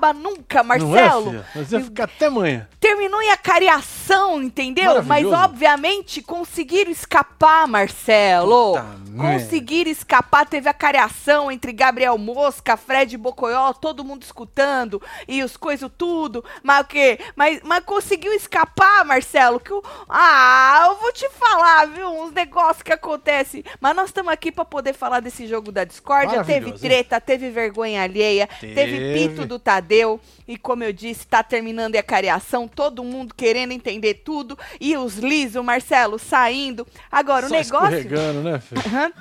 acaba nunca, Marcelo. Não é, filha? Mas ia ficar até amanhã. Terminou em acariação, entendeu? Mas obviamente conseguiram escapar, Marcelo. Puta conseguiram escapar, teve a cariação entre Gabriel Mosca, Fred Bocoió, todo mundo escutando e os coisas tudo. Mas o quê? Mas, mas conseguiu escapar, Marcelo? Que o- ah, eu vou te falar, viu? Uns negócios que acontecem. Mas nós estamos aqui pra poder falar desse jogo da discórdia. Teve Maravilhoso, hein? treta, teve vergonha alheia, teve, Teve. pito do Tadeu. E como eu disse, tá terminando a cariação, todo mundo querendo entender tudo. E os lisos, Marcelo, saindo. Agora, Só o negócio. escorregando, né, filho? Aham.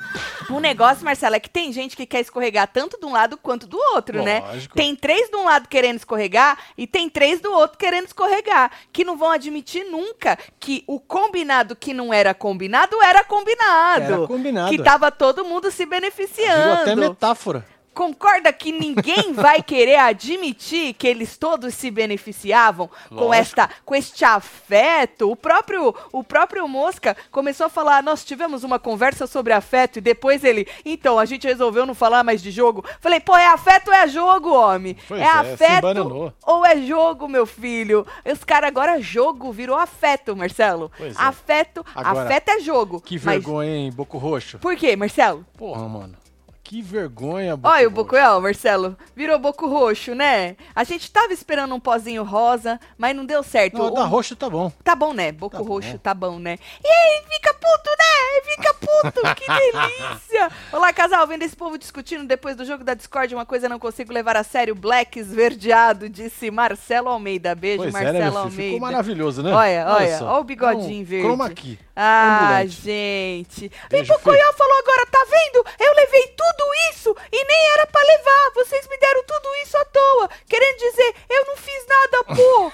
O negócio, Marcelo, é que tem gente que quer escorregar tanto de um lado quanto do outro, né? Lógico. Tem três de um lado querendo escorregar e tem três do outro querendo escorregar. Que não vão admitir nunca que o combinado que não era combinado era combinado. Era combinado, Que tava todo mundo se Virou até beneficiando. metáfora. Concorda que ninguém vai querer admitir que eles todos se beneficiavam com Lógico. esta com este afeto? O próprio o próprio Mosca começou a falar, nós tivemos uma conversa sobre afeto e depois ele, então a gente resolveu não falar mais de jogo. Falei, pô, é afeto ou é jogo, homem? Pois é, é, afeto ou é jogo, meu filho? Os caras agora jogo virou afeto, Marcelo. Pois é. Afeto, Agora, afeto é jogo. Que Mas vergonha, hein, Boco Roxo? por quê, Marcelo? Porra, mano. Que vergonha, Boco Olha o Roxo. Bocoel, Marcelo. Virou boco roxo, né? A gente tava esperando um pozinho rosa, mas não deu certo. Não, O- da roxo tá bom. Tá bom, né? Boco Tá bom. roxo, tá bom, né? E aí, fica puto, né? Fica puto, que delícia! Olá, casal, vendo esse povo discutindo depois do jogo da Discord, uma coisa não consigo levar a sério. Black esverdeado, disse Marcelo Almeida. Beijo, Pois é, né, Marcelo meu filho? Almeida. Ficou maravilhoso, né? Olha, olha, só. olha o bigodinho É um verde. Chroma aqui. Ah, Ambulante. gente. E Beijo, Pocoyo falou agora, tá vendo? Eu levei tudo isso e nem era pra levar. Vocês me deram tudo isso à toa. Querendo dizer, eu não fiz nada, pô.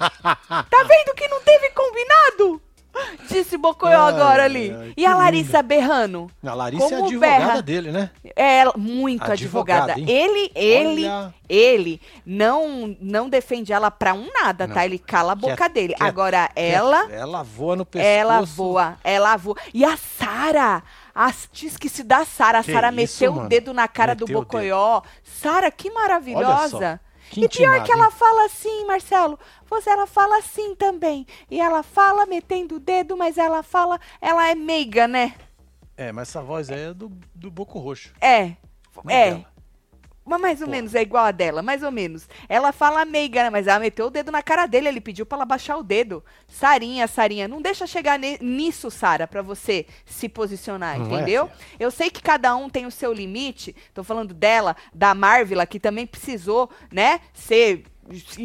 tá vendo que não teve combinado? Disse Bocoyo Ai, agora ali. ai, e a Larissa berrando? A Larissa é Como advogada berra. dele, né? É muito Advogada, advogada. Ele, ele, Olha. ele não não defende ela pra um nada, Não. tá? Ele cala a boca dele. Agora ela Ela voa no pescoço. ela voa, ela voa. E a Sara, a tinha esquecido da Sara. A Sara meteu o mano? dedo na cara do Meteu o dedo. Bocoió. Sara, que maravilhosa. Que e pior que ela hein? fala assim, Marcelo. Você ela fala assim também. E ela fala metendo o dedo, mas ela fala, ela é meiga, né? É, mas essa voz aí é do, do Boco Roxo. É. Não é É. Mas mais ou Pô. menos é igual a dela, mais ou menos. Ela fala meiga? Mas ela meteu o dedo na cara dele, ele pediu pra ela baixar o dedo. Sarinha, Sarinha, não deixa chegar nisso, Sara, pra você se posicionar, Não é, entendeu? filha? Eu sei que cada um tem o seu limite. Tô falando dela, da Marvila, que também precisou, né, ser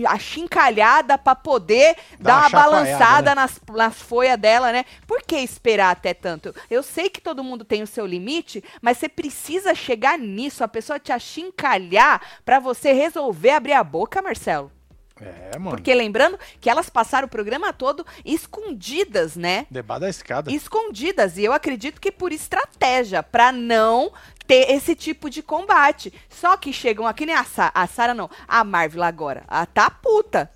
achincalhada pra poder Dá dar uma balançada né? nas, nas folhas dela, né? Por que esperar até tanto? Eu sei que todo mundo tem o seu limite, mas você precisa chegar nisso, a pessoa te achincalhar pra você resolver abrir a boca, Marcelo. É, mano. Porque lembrando que elas passaram o programa todo escondidas, né? Debaixo da escada. escondidas. E eu acredito que por estratégia, pra não ter esse tipo de combate. Só que chegam aqui, nem a Sara, a Sara não, a Marvel agora. Ela tá puta.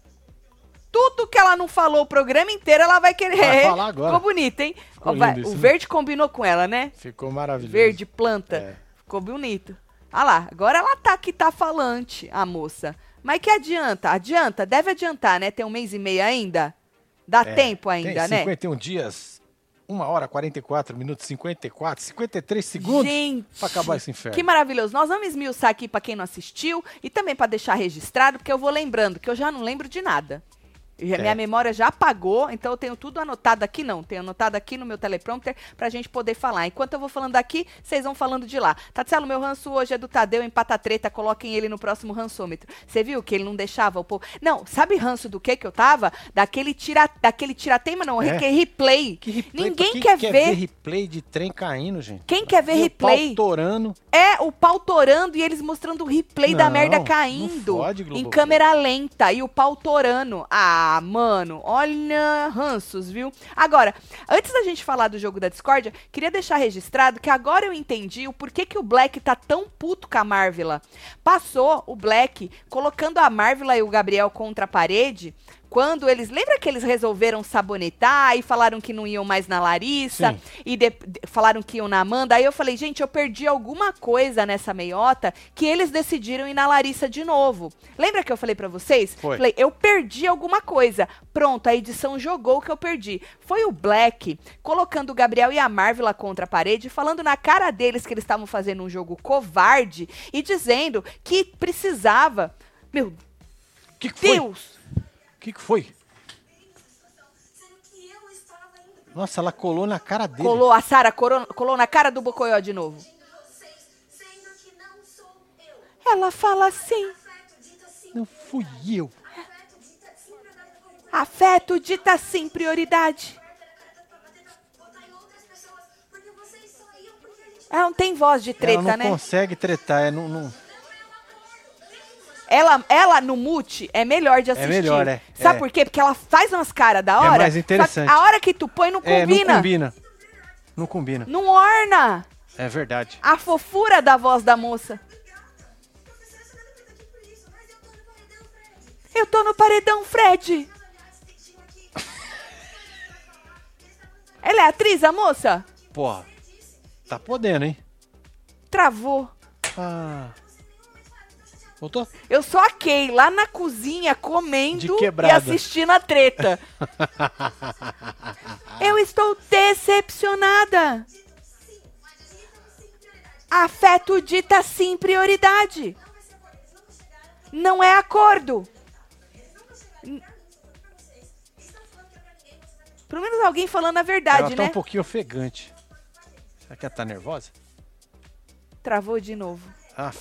Tudo que ela não falou o programa inteiro, ela vai querer. Vai falar agora. Ficou bonito, hein? Ficou Vai- lindo isso, o né? verde combinou com ela, né? Ficou maravilhoso. Verde, planta. É. Ficou bonito. Olha lá, agora ela tá que tá falante, a moça. Mas que adianta? Adianta, deve adiantar, né? Tem um mês e meio ainda? Dá É, tempo ainda, Tem né? 51 dias, 1 hora 44 minutos, 54, 53 segundos pra acabar esse inferno. Que maravilhoso. Nós vamos esmiuçar aqui pra quem não assistiu e também pra deixar registrado, porque eu vou lembrando, que eu já não lembro de nada. A Minha Certo. memória já apagou, então eu tenho tudo anotado aqui, não. Tenho anotado aqui no meu teleprompter pra gente poder falar. Enquanto eu vou falando aqui, vocês vão falando de lá. Tatselo, meu ranço hoje é do Tadeu em Patatreta, coloquem ele no próximo rançômetro. Você viu que ele não deixava o povo... Não, sabe ranço do que que eu tava? Daquele, tira... Daquele tirateima, não, É. que replay. Que replay, Ninguém quem quer quer ver. replay de trem caindo, gente. Quem quer ver E o replay? pau torando. É, o pau torando e eles mostrando o replay da Não, merda não caindo. fode, em câmera lenta e o pau torando. Ah, mano, olha, ranços, viu? Agora, antes da gente falar do jogo da discórdia, queria deixar registrado que agora eu entendi o porquê que o Black tá tão puto com a Marvela. Passou o Black colocando a Marvela e o Gabriel contra a parede quando eles. Lembra que eles resolveram sabonetar e falaram que não iam mais na Larissa Sim. e de- de- falaram que iam na Amanda? Aí eu falei, gente, eu perdi alguma coisa nessa meiota que eles decidiram ir na Larissa de novo. Lembra que eu falei pra vocês? Foi. Falei, eu perdi alguma coisa. Pronto, a edição jogou o que eu perdi. Foi o Black colocando o Gabriel e a Marvel contra a parede, falando na cara deles que eles estavam fazendo um jogo covarde e dizendo que precisava. Meu que, que foi? O que, que foi? Nossa, ela colou na cara dele. Colou a Sara, coro- colou na cara do Bocoió de novo. Ela fala assim: Não fui eu. afeto dita sim, prioridade. Ela não tem voz de ela treta, não né? consegue tretar. É, não, não- Ela, ela no mute é melhor de assistir. melhor, é. Sabe É. por quê? Porque ela faz umas caras da hora. mais só que interessante. A hora que tu põe não é, combina. não combina. Não combina. Não orna É verdade. a fofura da voz da moça. Eu tô no paredão, Fred. Ela é atriz, a moça? Porra. Tá podendo, hein? Travou. Ah. Voltou? Eu só a Kay lá na cozinha comendo e assistindo a treta. Eu estou decepcionada. Afeto dita sim prioridade. Não é acordo. Pelo menos alguém falando a verdade, ela tá né? um pouquinho ofegante. Será que ela tá nervosa? Travou de novo. Ah,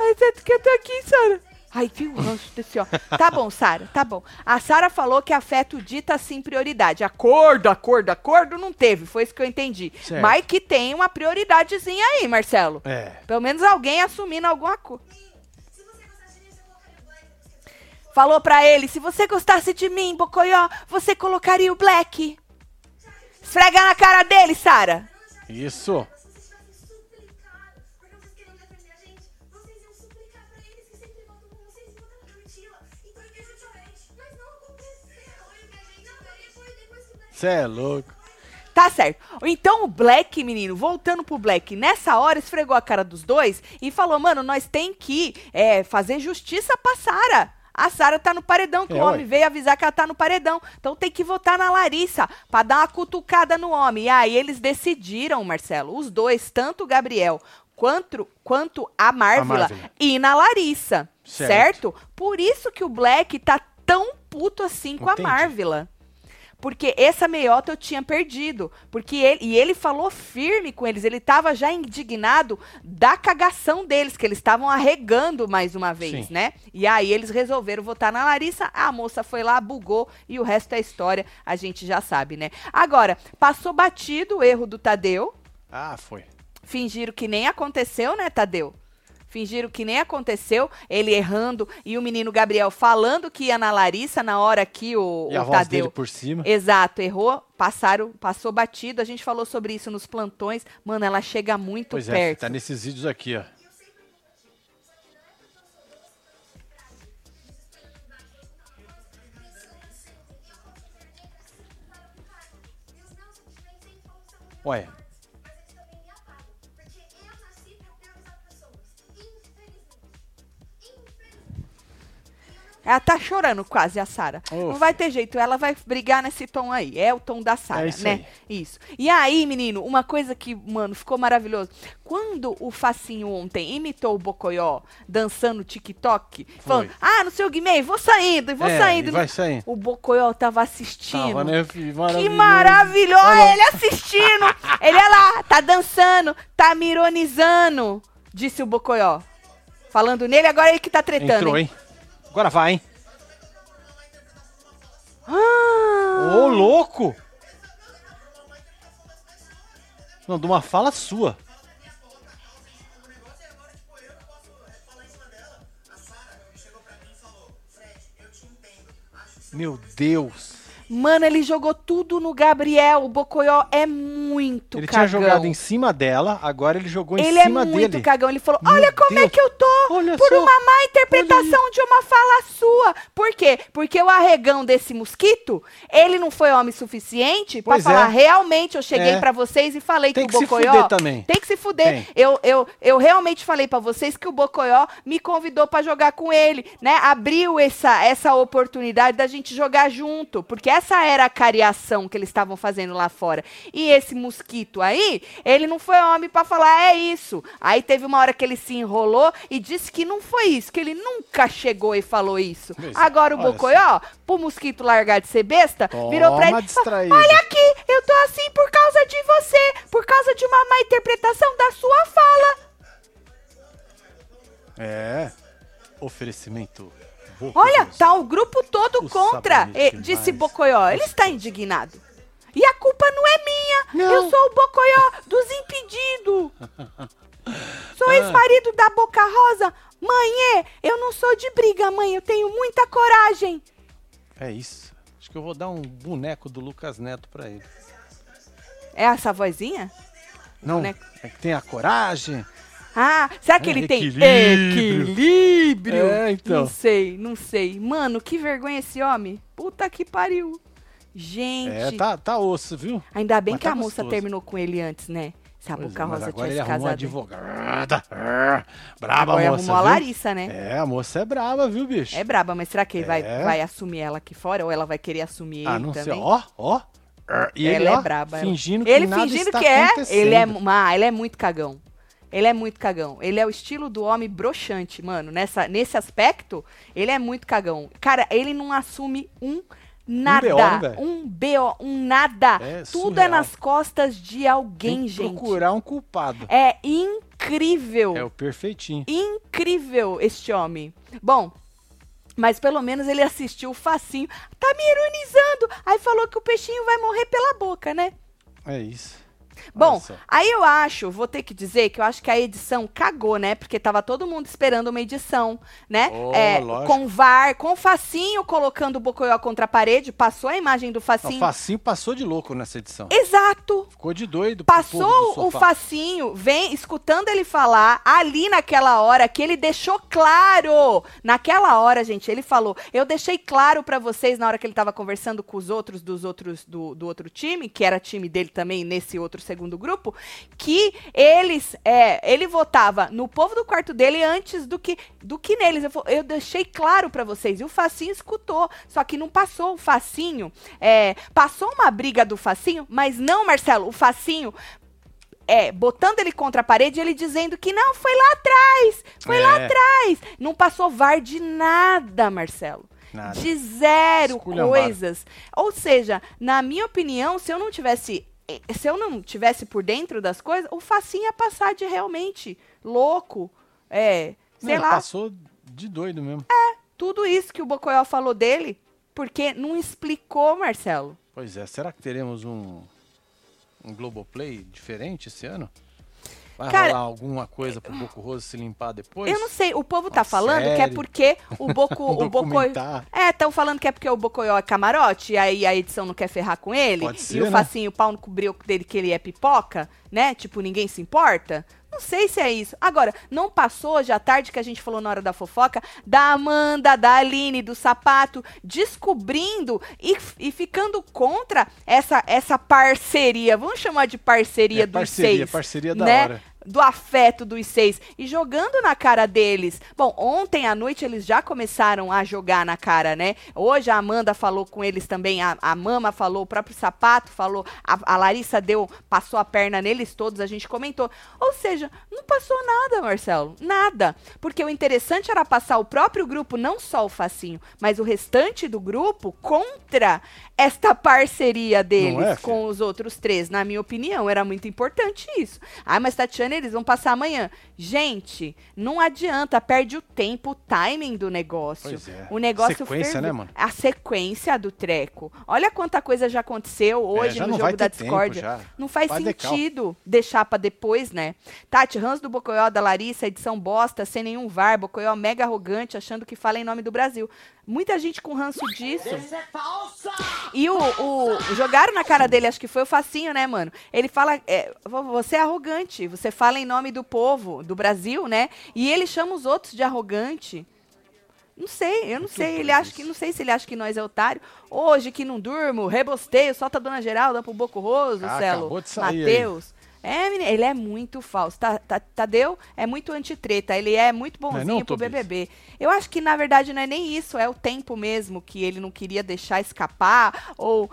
Ai, tanto que tô aqui, Sara. Ai, viu o ranço desse ó. Tá bom, Sara, tá bom. A Sara falou que afeto dita sim prioridade. Acordo, acordo, acordo não teve. Foi isso que eu entendi. Certo. Mas que tem uma prioridadezinha aí, Marcelo. é. Pelo menos alguém assumindo alguma coisa. Falou pra ele, se você gostasse de mim, Bocoió, você colocaria o Black. Esfrega na cara dele, Sara. Isso. Você é louco. Tá certo. Então o Black, menino, voltando pro Black, nessa hora esfregou a cara dos dois e falou, mano, nós tem que é, fazer justiça pra Sara. A Sara tá no paredão, que É, o homem ué. veio avisar que ela tá no paredão. Então tem que votar na Larissa pra dar uma cutucada no homem. E aí eles decidiram, Marcelo, os dois, tanto o Gabriel quanto, quanto a Marvila, ir na Larissa. Certo. certo? Por isso que o Black tá tão puto assim com Entendi. a Marvila. Porque essa meiota eu tinha perdido. Porque ele, e ele falou firme com eles. Ele estava já indignado da cagação deles, que eles estavam arregando mais uma vez, Sim. né? E aí eles resolveram votar na Larissa. A moça foi lá, bugou e o resto é história. A gente já sabe, né? Agora, passou batido o erro do Tadeu. Ah, foi. Fingiram que nem aconteceu, né, Tadeu? Fingiram que nem aconteceu, ele errando e o menino Gabriel falando que ia na Larissa na hora que o, E a o voz Tadeu. dele por cima. Exato, errou, passaram, passou batido. A gente falou sobre isso nos plantões. Mano, ela chega muito Pois é, perto. tá nesses vídeos aqui, ó. Ué, Ela tá chorando quase, a Sara. Não vai ter jeito, ela vai brigar nesse tom aí. É o tom da Sara, É isso né? Isso. E aí, menino, uma coisa que, mano, ficou maravilhoso. Quando o Facinho ontem imitou o Bocoió dançando TikTok, falando, ah, no seu Guimê, vou saindo, vou É, saindo. e vai saindo. O Bocoió tava assistindo. Tava, né, filho? Que Maravilhoso. Olha. Ele assistindo! ele é lá, tá dançando, tá me ironizando, disse o Bocoió. Falando nele, agora ele que tá tretando. Entrou, hein? Agora vai, hein? Ah, Ô, louco! Não, de uma fala sua. Meu Deus. Mano, ele jogou tudo no Gabriel. O Bocoió é muito Ele cagão. tinha jogado em cima dela, agora ele jogou em Ele é cima muito dele. cagão. Ele falou: Meu Olha como é Deus. que eu tô Olha por só. uma má interpretação de uma fala sua. Por quê? Porque o arregão desse mosquito, ele não foi homem suficiente pra Pois falar: é. realmente eu cheguei É. pra vocês e falei Tem que que o se Bocoió. fuder também. Tem que se fuder. Tem. Eu, eu, eu realmente falei pra vocês que o Bocoió me convidou pra jogar com ele, né? Abriu essa, essa oportunidade da gente jogar junto, porque essa era a cariação que eles estavam fazendo lá fora. E esse mosquito aí, ele não foi homem pra falar é isso. Aí teve uma hora que ele se enrolou e disse que não foi isso, que ele nunca chegou e falou isso. É, Agora o Bocoió, pro mosquito largar de ser besta, virou pra Toma ele e distraído. olha aqui, eu tô assim por causa de você, por causa de uma má interpretação da sua fala. É. Oferecimento. Olha, tá o grupo todo O contra, eh, disse Bocoió. Ele está indignado. E a culpa não é minha. Não. Eu sou o Bocoió dos impedidos. Sou Ah. ex-marido da Boca Rosa. Mãe, é, eu não sou de briga, mãe. Eu tenho muita coragem. É isso. Acho que eu vou dar um boneco do Lucas Neto pra ele. É essa vozinha? Não, é que tem a coragem. Ah, será que É, ele tem equilíbrio. equilíbrio? É, então. Não sei, não sei. Mano, que vergonha esse homem. Puta que pariu. Gente. É, tá, tá osso, viu? Ainda bem Mas que tá a moça gostoso. terminou com ele antes, né? Se a Pois Boca é, Rosa agora ele arrumou uma casado. advogada. Braba, Agora moça, arrumou a? Larissa, né? É, a moça é braba, viu, bicho? É braba, mas será que ele vai, É. vai assumir ela aqui fora? Ou ela vai querer assumir ah, ele não sei. também? Ó, ó. Ah, E ela ele, é ó, braba. ela. fingindo que ele nada fingindo está que é. Ele é, ah, ele é muito cagão. Ele é muito cagão. Ele é o estilo do homem broxante, mano. Nessa, nesse aspecto, ele é muito cagão. Cara, ele não assume um nada. Um BO, um nada. É Tudo é surreal. nas costas de alguém, gente. procurar um culpado. É incrível. É o perfeitinho. incrível este homem. Bom, mas pelo menos ele assistiu o facinho. Tá me ironizando. Aí falou que o peixinho vai morrer pela boca, né? É isso. Bom, aí eu acho, vou ter que dizer que eu acho que a edição cagou, né? Porque tava todo mundo esperando uma edição, né? Oh, É, com VAR, com facinho colocando o Bocoió contra a parede, passou a imagem do O facinho. Facinho passou de louco nessa edição. Exato. Ficou de doido. Passou do o facinho, vem escutando ele falar ali naquela hora que ele deixou claro. Naquela hora, gente, ele falou: "Eu deixei claro pra vocês na hora que ele tava conversando com os outros dos outros do, do outro time, que era time dele também nesse outro segundo grupo, que eles é, ele votava no povo do quarto dele antes do que do que neles. Eu, eu deixei claro pra vocês. E o Facinho escutou, só que não passou o Facinho, é, passou uma briga do Facinho, mas não, Marcelo, o Facinho é, botando ele contra a parede, ele dizendo que não, foi lá atrás, foi lá É. atrás. Não passou VAR de nada, Marcelo. Nada. De zero coisas. Ou seja, na minha opinião, se eu não tivesse. Se eu não tivesse por dentro das coisas, o facinho ia passar de realmente louco. É, sei Não, lá, Passou de doido mesmo. tudo isso que o Bocoyó falou dele, porque não explicou, Marcelo. Pois é, será que teremos um, um Globoplay diferente esse ano? Vai Cara, rolar alguma coisa pro Boco Roso se limpar depois? Eu não sei, o povo tá Uma falando que é série. porque o Boco, Um o documentário. É, estão falando que é porque o Bocoyó é camarote, e aí a edição não quer ferrar com ele. Pode e ser, o né? facinho, o pau no cobriu dele que ele é pipoca, né? Tipo, ninguém se importa. Não sei se é isso. Agora, não passou hoje à tarde que a gente falou na hora da fofoca da Amanda, da Aline, do sapato, descobrindo e, e ficando contra essa, essa parceria. Vamos chamar de parceria É, dos parceria, seis. parceria da né? hora. Do afeto dos seis e jogando na cara deles. Bom, ontem à noite eles já começaram a jogar na cara, né? Hoje a Amanda falou com eles também, a, a Mama falou, o próprio Sapato falou, a, a Larissa deu, passou a perna neles todos, a gente comentou. Ou seja, não passou nada, Marcelo, nada. Porque o interessante era passar o próprio grupo, não só o Facinho, mas o restante do grupo contra esta parceria deles Não é, com os outros três. Na minha opinião, era muito importante isso. Ah, mas Tatiana, eles vão passar amanhã. Gente, não adianta, perde o tempo, o timing do negócio. É. O negócio Sequência, né, mano? A sequência do treco. Olha quanta coisa já aconteceu hoje É, já no jogo da discórdia. já. Não faz Vai de sentido deixar pra depois, né? Tati, Hans do Bocoió, da Larissa, edição bosta, sem nenhum VAR, Bocoió mega arrogante, achando que fala em nome do Brasil. Muita gente com ranço disso. E o, o- jogaram na cara dele, acho que foi o facinho, né, mano? Ele fala, é, vo- você é arrogante, você fala em nome do povo, do Brasil, né? E ele chama os outros de arrogante. Não sei, eu não Muito sei. Ele acha que não sei se ele acha que nós é otário. Hoje que não durmo, rebosteio, solta a dona Geralda pro Boco Roso, Ah, Celo. acabou de sair aí. É, menino, ele é muito falso. Ta- ta- Tadeu é muito antitreta, ele é muito Não bonzinho não, pro Tobias? BBB. Eu acho que na verdade não é nem isso, é o tempo mesmo que ele não queria deixar escapar ou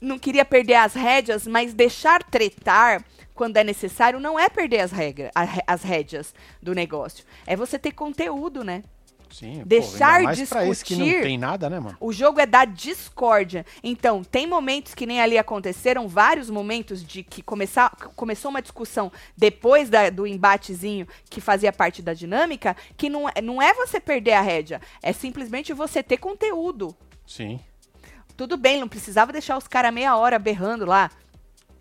não queria perder as rédeas, mas deixar tretar quando é necessário não é perder as regras, as rédeas do negócio. É você ter conteúdo, né? Sim, pô, Deixar mais pra esse que não discutir- tem nada, né, mano? O jogo é da discórdia. Então, tem momentos que nem ali aconteceram, vários momentos de que começar, começou uma discussão depois da- do embatezinho que fazia parte da dinâmica, que não, é- não é você perder a rédea, é simplesmente você ter conteúdo. Sim. Tudo bem, não precisava deixar os caras meia hora berrando lá,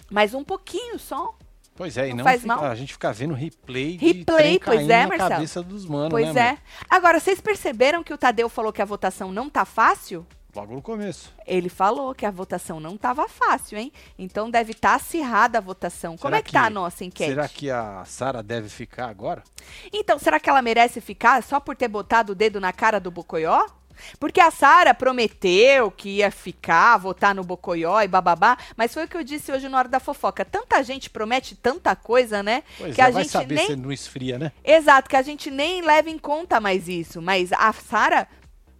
mas um pouquinho só. Pois é, e Não não faz fica- mal? a gente fica vendo replay de Replay, trem pois é, na Marcelo. cabeça dos manos, pois né, é. mano? Agora, vocês perceberam que o Tadeu falou que a votação não tá fácil? Logo no começo. Ele falou que a votação não tava fácil, hein? Então deve estar acirrada a votação. Como Será é que, tá que- a nossa enquete? Será que a Sara deve ficar agora? Então, será que ela merece ficar só por ter botado o dedo na cara do Bocoió? Porque a Sara prometeu que ia ficar, votar no Bocoió e bababá, mas foi o que eu disse hoje na hora da fofoca. Tanta gente promete tanta coisa, né? Pois que é, a vai gente saber nem se não esfria, né? Exato, que a gente nem leva em conta mais isso. Mas a Sara,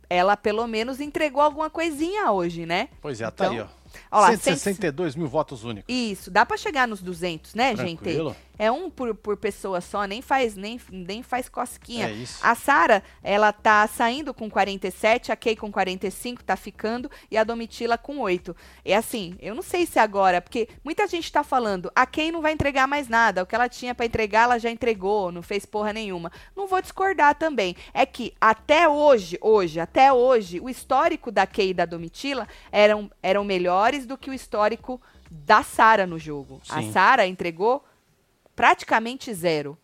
ela pelo menos entregou alguma coisinha hoje, né? Pois é, tá Então, aí, ó. Ó lá, 162 mil votos únicos. Isso, dá pra chegar nos 200, né, gente? Tranquilo. É um por, por pessoa só, nem faz nem, nem faz cosquinha. É isso. A Sara, ela tá saindo com 47, a Kay com 45, tá ficando, e a Domitila com 8. É assim, eu não sei se agora, porque muita gente tá falando, a Kay não vai entregar mais nada, o que ela tinha pra entregar, ela já entregou, não fez porra nenhuma. Não vou discordar também. É que até hoje, hoje, até hoje, o histórico da Kay e da Domitila eram, eram melhores do que o histórico da Sara no jogo. A Sim. Sara entregou praticamente zero.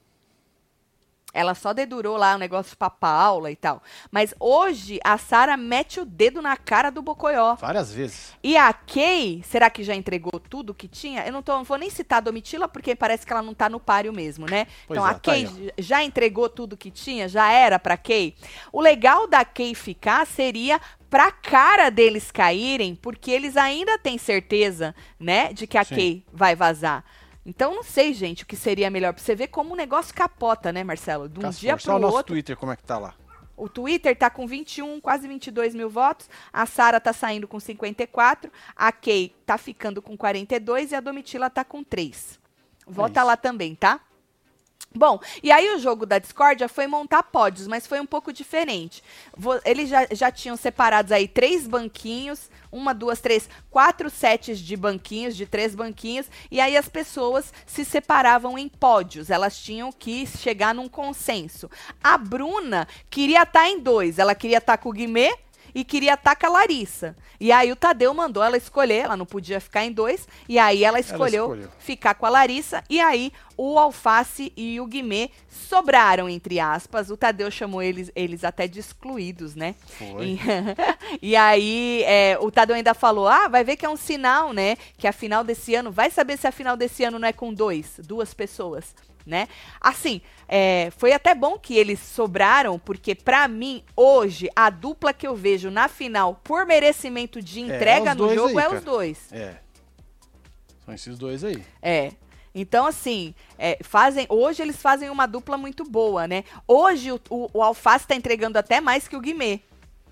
Ela só dedurou lá o negócio pra Paula e tal. Mas hoje a Sara mete o dedo na cara do Bocoió. Várias vezes. E a Kay, será que já entregou tudo que tinha? Eu não, tô, não vou nem citar a Domitila, porque parece que ela não tá no páreo mesmo, né? Pois então é, a tá Kay aí, já entregou tudo que tinha? Já era pra Kay? O legal da Kay ficar seria pra cara deles caírem, porque eles ainda têm certeza, né, de que a Sim. Kay vai vazar. Então, não sei, gente, o que seria melhor. Pra você ver como o negócio capota, né, Marcelo? De um Caso dia pro o nosso outro. Twitter, como é que tá lá? O Twitter tá com 21, quase 22 mil votos. A Sara tá saindo com 54. A Kay tá ficando com 42 e a Domitila tá com 3. Vota isso. lá também, tá? Bom, e aí o jogo da discórdia foi montar pódios, mas foi um pouco diferente. Eles já, já tinham separados aí três banquinhos, uma, duas, três, quatro sets de banquinhos, de três banquinhos, e aí as pessoas se separavam em pódios, elas tinham que chegar num consenso. A Bruna queria estar em dois, ela queria estar com o Guimê e queria estar com a Larissa. E aí o Tadeu mandou ela escolher, ela não podia ficar em dois, e aí ela escolheu, escolheu. ficar com a Larissa, e aí o Alface e o Guimê sobraram, entre aspas. O Tadeu chamou eles, eles até de excluídos, né? Foi. E, e aí é, o Tadeu ainda falou: ah, vai ver que é um sinal, né? Que a final desse ano, vai saber se a final desse ano não é com dois, duas pessoas. Né? Assim, é, foi até bom que eles sobraram, porque pra mim, hoje, a dupla que eu vejo na final por merecimento de entrega os no jogo aí, é cara. os dois. É. São esses dois aí. É. Então, assim, é, fazem. Hoje eles fazem uma dupla muito boa, né? Hoje o, o, o Alface tá entregando até mais que o Guimê.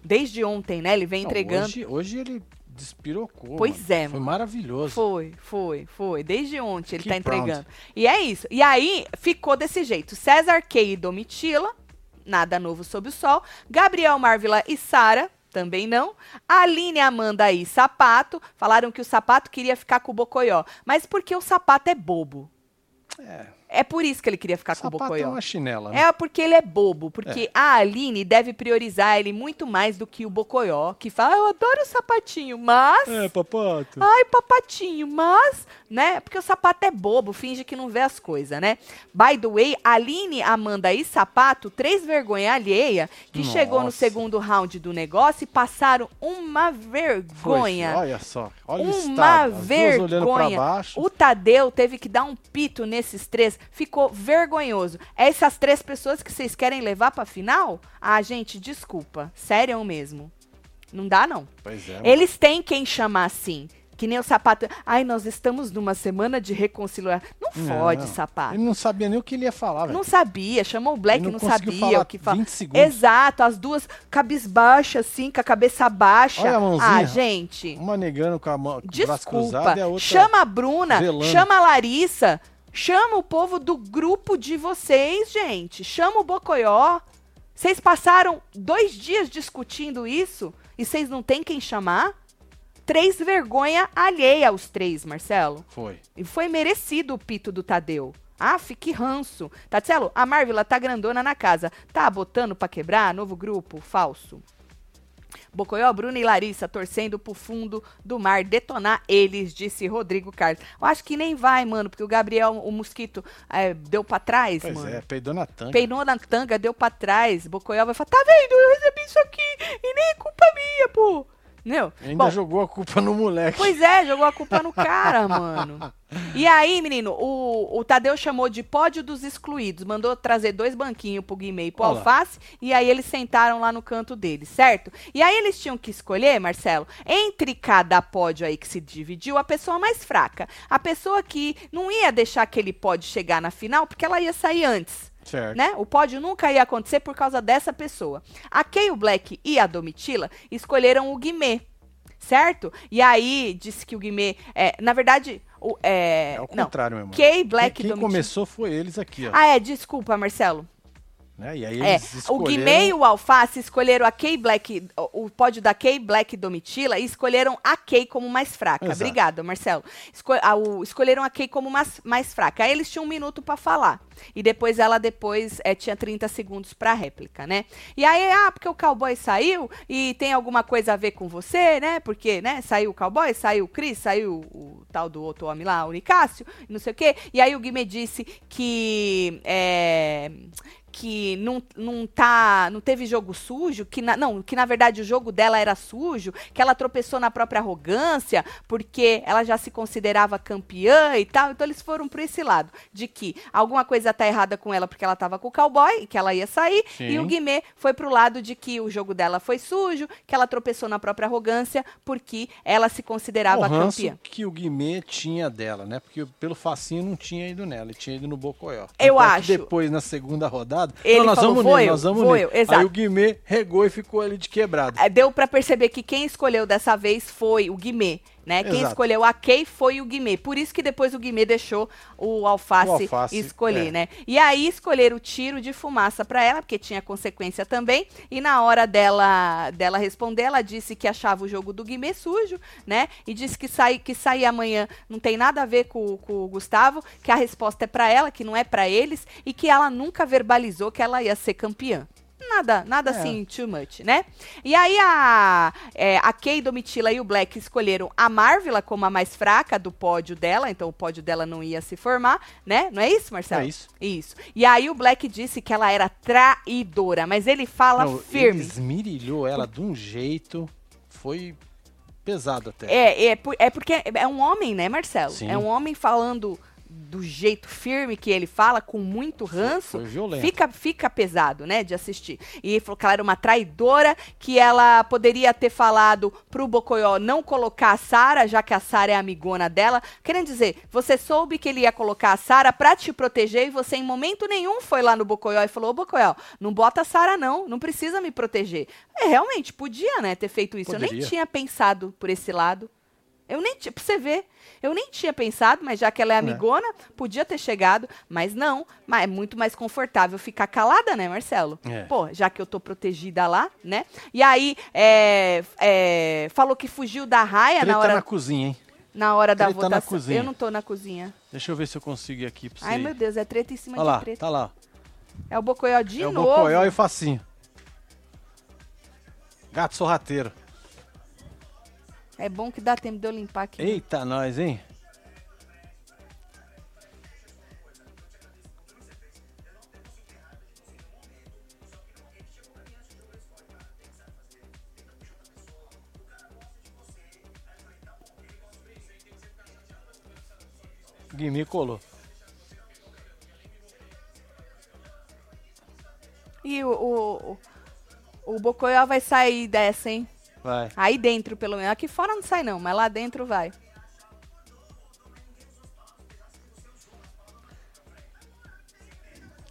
Desde ontem, né? Ele vem Não, entregando. hoje, hoje ele despirocou. Pois mano. é, Foi mano. maravilhoso. Foi, foi, foi. Desde ontem ele Que tá entregando. E é isso. E aí ficou desse jeito: César Kay e Domitila, nada novo sob o sol. Gabriel Marvila e Sara, também não. Aline, Amanda e Sapato, falaram que o Sapato queria ficar com o Bocoió. Mas porque o Sapato é bobo. É. É por isso que ele queria ficar com o é Bocoió. uma chinela, né? É porque ele é bobo, porque a Aline deve priorizar ele muito mais do que o Bocoió, que fala, "Ah, eu adoro o sapatinho, mas... É, papato. Ai, papatinho, mas, né? Porque o sapato é bobo, finge que não vê as coisas, né? By the way, Aline, Amanda e Sapato, três vergonha alheia, que chegou no Nossa. segundo round do negócio e passaram uma Foi, vergonha. Olha só, olha o Uma estado. Vergonha. baixo. O Tadeu teve que dar um pito nesses três. Ficou vergonhoso. Essas três pessoas que vocês querem levar pra final? Ah, gente, desculpa. Sério mesmo. Não dá, não. Pois é. Eles têm quem chamar assim. Que nem o sapato. Ai, nós estamos numa semana de reconciliar. Não fode, Não, sapato. Ele não sabia nem o que ele ia falar, velho. Não sabia, chamou o Black, Ele não, não sabia falar o que fala. 20 segundos. Exato, as duas cabisbaixas, assim, com a cabeça baixa. Olha a mãozinha. ah, gente. Uma negando com a mão, Desculpa. cruzado a outra... Chama a Bruna, velando. chama a Larissa, chama o povo do grupo de vocês, gente. Chama o Bocoió. Vocês passaram dois dias discutindo isso e vocês não têm quem chamar? Três vergonha alheia aos três, Marcelo. Foi. E foi merecido o pito do Tadeu. Ah, que ranço. Tatselo, a Marvila tá grandona na casa. Tá botando pra quebrar? Novo grupo? Falso. Bocoió, Bruno e Larissa torcendo pro fundo do mar detonar eles, disse Rodrigo Carlos. Eu acho que nem vai, mano, porque o Gabriel, o mosquito, é, deu pra trás, Pois mano. é, peidou na tanga. Peinou na tanga, deu pra trás. Bocoió vai falar, tá vendo? Eu recebi isso aqui e nem é culpa minha, pô. Entendeu? Ainda Bom, jogou a culpa no moleque. Pois é, jogou a culpa no cara, mano. E aí, menino, o, o Tadeu chamou de pódio dos excluídos, mandou trazer dois banquinhos pro Guimê e pro Olha lá. Alface, e aí eles sentaram lá no canto deles, certo? E aí eles tinham que escolher, Marcelo, entre cada pódio aí que se dividiu, a pessoa mais fraca. A pessoa que não ia deixar aquele pódio chegar na final, porque ela ia sair antes Certo. né? O pódio nunca ia acontecer por causa dessa pessoa. A Kay, o Black e a Domitila escolheram o Guimê, certo? E aí disse que o Guimê, é, na verdade, o, é, É o não. contrário, meu irmão. Kay, Black quem quem Domitila. começou foi eles aqui, ó. Ah, é, desculpa, Marcelo. Né? E aí É, eles o escolheram... Guimê e o Alface escolheram a Kay Black, o, o pódio da Kay Black e Domitila, e escolheram a Kay como mais fraca. Exato. Obrigada, Marcelo. Esco o- escolheram a Kay como mais, mais fraca. Aí eles tinham um minuto pra falar. E depois ela depois é, tinha 30 segundos pra réplica, né? E aí, ah, porque o cowboy saiu e tem alguma coisa a ver com você, né? Porque, né, saiu o cowboy, saiu o Cris, saiu o tal do outro homem lá, o Nicásio, não sei o quê. E aí o Guimê disse que. É, que não, não tá não teve jogo sujo, que na, não, que na verdade o jogo dela era sujo, que ela tropeçou na própria arrogância, porque ela já se considerava campeã e tal. Então eles foram por esse lado, de que alguma coisa tá errada com ela porque ela tava com o cowboy e que ela ia sair, Sim. e o Guimê foi pro lado de que o jogo dela foi sujo, que ela tropeçou na própria arrogância porque ela se considerava o campeã. que o Guimê tinha dela, né? Porque pelo facinho não tinha ido nela, ele tinha ido no Bocoió. Eu Tanto é acho. depois, na segunda rodada, Ele não, nós falou, vamos "Vou nele, nós vamos nele. eu", exato. Aí o Guimê regou e ficou ali de quebrado. É, Deu pra perceber que quem escolheu dessa vez foi o Guimê, né? Quem Exato. escolheu a Kay foi o Guimê. Por isso que depois o Guimê deixou o alface, O Alface, escolher, é. né? E aí escolheram o tiro de fumaça pra ela, porque tinha consequência também. E na hora dela dela responder, ela disse que achava o jogo do Guimê sujo, né? E disse que sair que sair amanhã não tem nada a ver com, com o Gustavo, que a resposta é pra ela, que não é pra eles e que ela nunca verbalizou que ela ia ser campeã. Nada, nada É. assim, too much, né? E aí a, é, a Kay, Domitila e o Black escolheram a Marvila como a mais fraca do pódio dela, então o pódio dela não ia se formar, né? Não é isso, Marcelo? É isso. Isso. E aí o Black disse que ela era traidora, mas ele fala Não, firme. Ele esmirilhou ela de um jeito, foi pesado até. É, é, é porque é um homem, né, Marcelo? Sim. É um homem falando do jeito firme que ele fala, com muito ranço. Fica, fica pesado, né, de assistir. E ele falou que ela era uma traidora, que ela poderia ter falado pro Bocoió não colocar a Sara, já que a Sara é amigona dela. Querendo dizer, você soube que ele ia colocar a Sara pra te proteger e você em momento nenhum foi lá no Bocoió e falou: Ô Bocoió, não bota a Sara não, não precisa me proteger. É, realmente, podia, né, ter feito isso. Eu nem Poderia. tinha pensado por esse lado. Eu nem tinha, pra você ver, eu nem tinha pensado, mas já que ela é amigona, podia ter chegado, mas não. Mas é muito mais confortável ficar calada, né, Marcelo? É. Pô, já que eu tô protegida lá, né? E aí, é, é, falou que fugiu da raia Treta na hora. na cozinha, hein? na hora da Treta na votação. cozinha. Eu não tô na cozinha. Deixa eu ver se eu consigo ir aqui pra você. Ai, ir. meu Deus, é treta em cima Olha de lá, treta. tá lá. É o Bocoió de é o novo. Bocoió e o Facinho. Gato sorrateiro. É bom que dá tempo de eu limpar aqui. Eita, nós, hein? Guimê colou. E o, o, o, Bocoió vai sair dessa, hein? Vai. Aí dentro, pelo menos. Aqui fora não sai, não, mas lá dentro vai.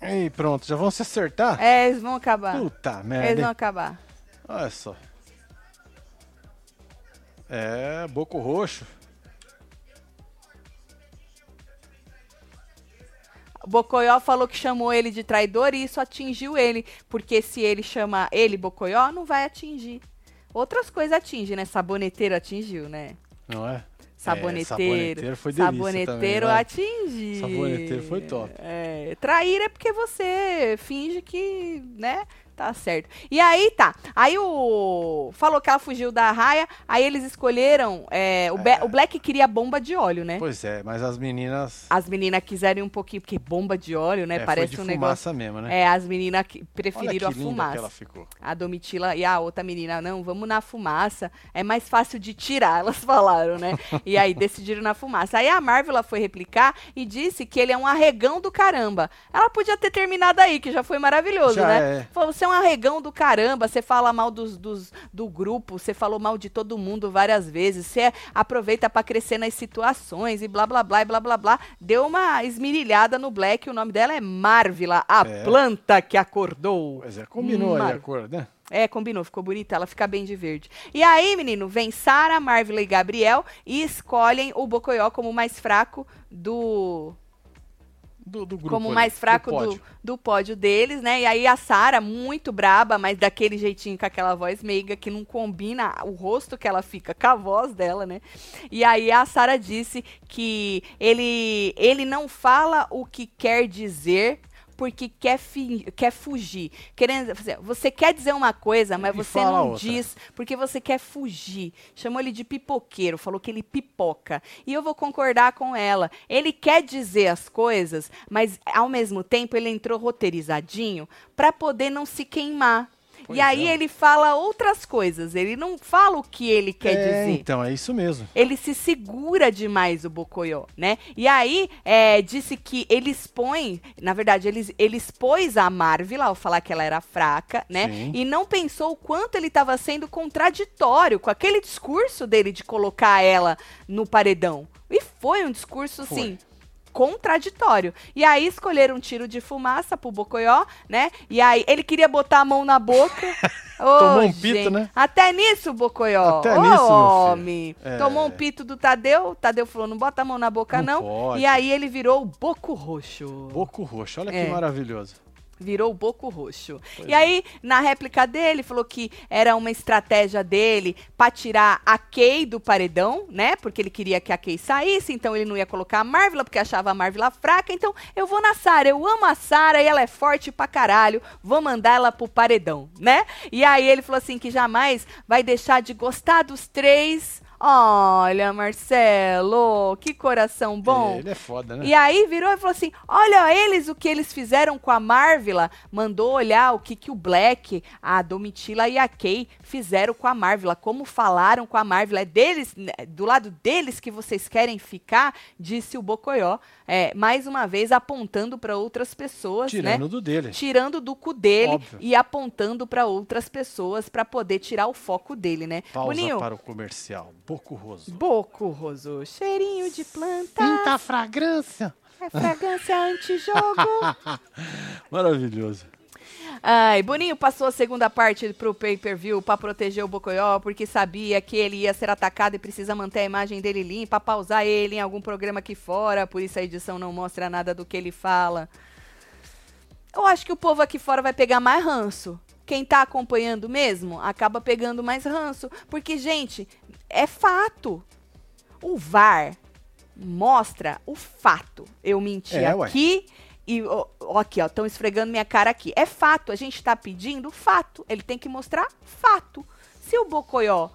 E pronto, já vão se acertar? É, eles vão acabar. Puta eles merda. vão hein? acabar. Olha só. É, Boco Roxo. O Bocoió falou que chamou ele de traidor e isso atingiu ele. Porque se ele chama ele Bocoió, não vai atingir. Outras coisas atingem, né? Saboneteiro atingiu, né? Não é? Saboneteiro. saboneteiro foi delícia Saboneteiro também, vai. atingiu. Saboneteiro foi top. É, trair é porque você finge que, né? Tá certo. E aí, tá. Aí o. Falou que ela fugiu da raia. Aí eles escolheram. é, o, Be- o Black queria bomba de óleo, né? Pois é, mas as meninas. As meninas quiserem um pouquinho, porque bomba de óleo, né? é, Parece um negócio. fumaça mesmo, né? É, as meninas preferiram que a linda fumaça. que ela ficou. A Domitila e a outra menina, não, vamos na fumaça, é mais fácil de tirar, elas falaram, né? E aí decidiram na fumaça. Aí a Marvel foi replicar e disse que ele é um arregão do caramba. Ela podia ter terminado aí, que já foi maravilhoso, Já né? é. Falou, você é um arregão do caramba, você fala mal dos, dos- do grupo, você falou mal de todo mundo várias vezes, você aproveita pra crescer nas situações e blá blá blá e blá blá blá. Deu uma esmirilhada no Black, o nome dela é Marvila, a É. planta que acordou. Pois é, combinou aí Mar- a cor, né? É, combinou, ficou bonita, ela fica bem de verde. E aí, menino, vem Sara, Marvel e Gabriel e escolhem o Bocoió como o mais fraco do. Do, do grupo. como o mais fraco do, pódio. do pódio deles, né? E aí a Sara, muito braba, mas daquele jeitinho com aquela voz meiga que não combina o rosto que ela fica com a voz dela, né? E aí a Sara disse que ele, ele não fala o que quer dizer porque quer, quer fugir. Querendo, você quer dizer uma coisa, mas E você não outra. diz porque você quer fugir. Chamou ele de pipoqueiro, falou que ele pipoca. E eu vou concordar com ela. Ele quer dizer as coisas, mas ao mesmo tempo ele entrou roteirizadinho para poder não se queimar. Pois e aí é. ele fala outras coisas, ele não fala o que ele quer é, dizer então, é isso mesmo. ele se segura demais o Bocoió, né? E aí, é, disse que ele expõe, na verdade, ele, ele expôs a Marvel ao falar que ela era fraca, né? Sim. E não pensou o quanto ele estava sendo contraditório com aquele discurso dele de colocar ela no paredão. E foi um discurso, Foi. Contraditório. E aí escolheram um tiro de fumaça pro Bocoió, né? E aí ele queria botar a mão na boca. Ô, Tomou um pito, gente. né? Até nisso, Bocoió. Até Ô, nisso, homem. É. Tomou um pito do Tadeu. Tadeu falou: não bota a mão na boca, Não não. E aí ele virou o Boco Roxo. Boco roxo, olha É. que maravilhoso. Virou o Boco Roxo. Pois e aí, na réplica dele, falou que era uma estratégia dele pra tirar a Kay do paredão, né? Porque ele queria que a Kay saísse, então ele não ia colocar a Marvel, porque achava a Marvel fraca. Então, eu vou na Sara, eu amo a Sara e ela é forte pra caralho. Vou mandar ela pro paredão, né? E aí ele falou assim que jamais vai deixar de gostar dos três. Olha, Marcelo, que coração bom. Ele é foda, né? E aí virou e falou assim: olha eles o que eles fizeram com a Marvila. Mandou olhar o que, que o Black, a Domitila e a Kay fizeram com a Marvila, como falaram com a Marvila. É deles, né, do lado deles que vocês querem ficar, disse o Bocoió. É, mais uma vez apontando para outras pessoas, né? Tirando do dele. Tirando do cu dele Óbvio. e apontando para outras pessoas para poder tirar o foco dele, né? Pausa Boninho, para o comercial. Boco roso. Boco roso, cheirinho de planta, Pinta a fragrância. é fragrância antijogo. Maravilhoso. Ai, Boninho passou a segunda parte pro pay-per-view pra proteger o Bocoió, porque sabia que ele ia ser atacado e precisa manter a imagem dele limpa, pausar ele em algum programa aqui fora, por isso a edição não mostra nada do que ele fala. Eu acho que o povo aqui fora vai pegar mais ranço. Quem tá acompanhando mesmo acaba pegando mais ranço, porque gente, é fato. O VAR mostra o fato. Eu menti É, ué. aqui e ó, ó, aqui, ó, estão esfregando minha cara aqui. É fato, a gente tá pedindo fato. Ele tem que mostrar fato. Se o Bocoió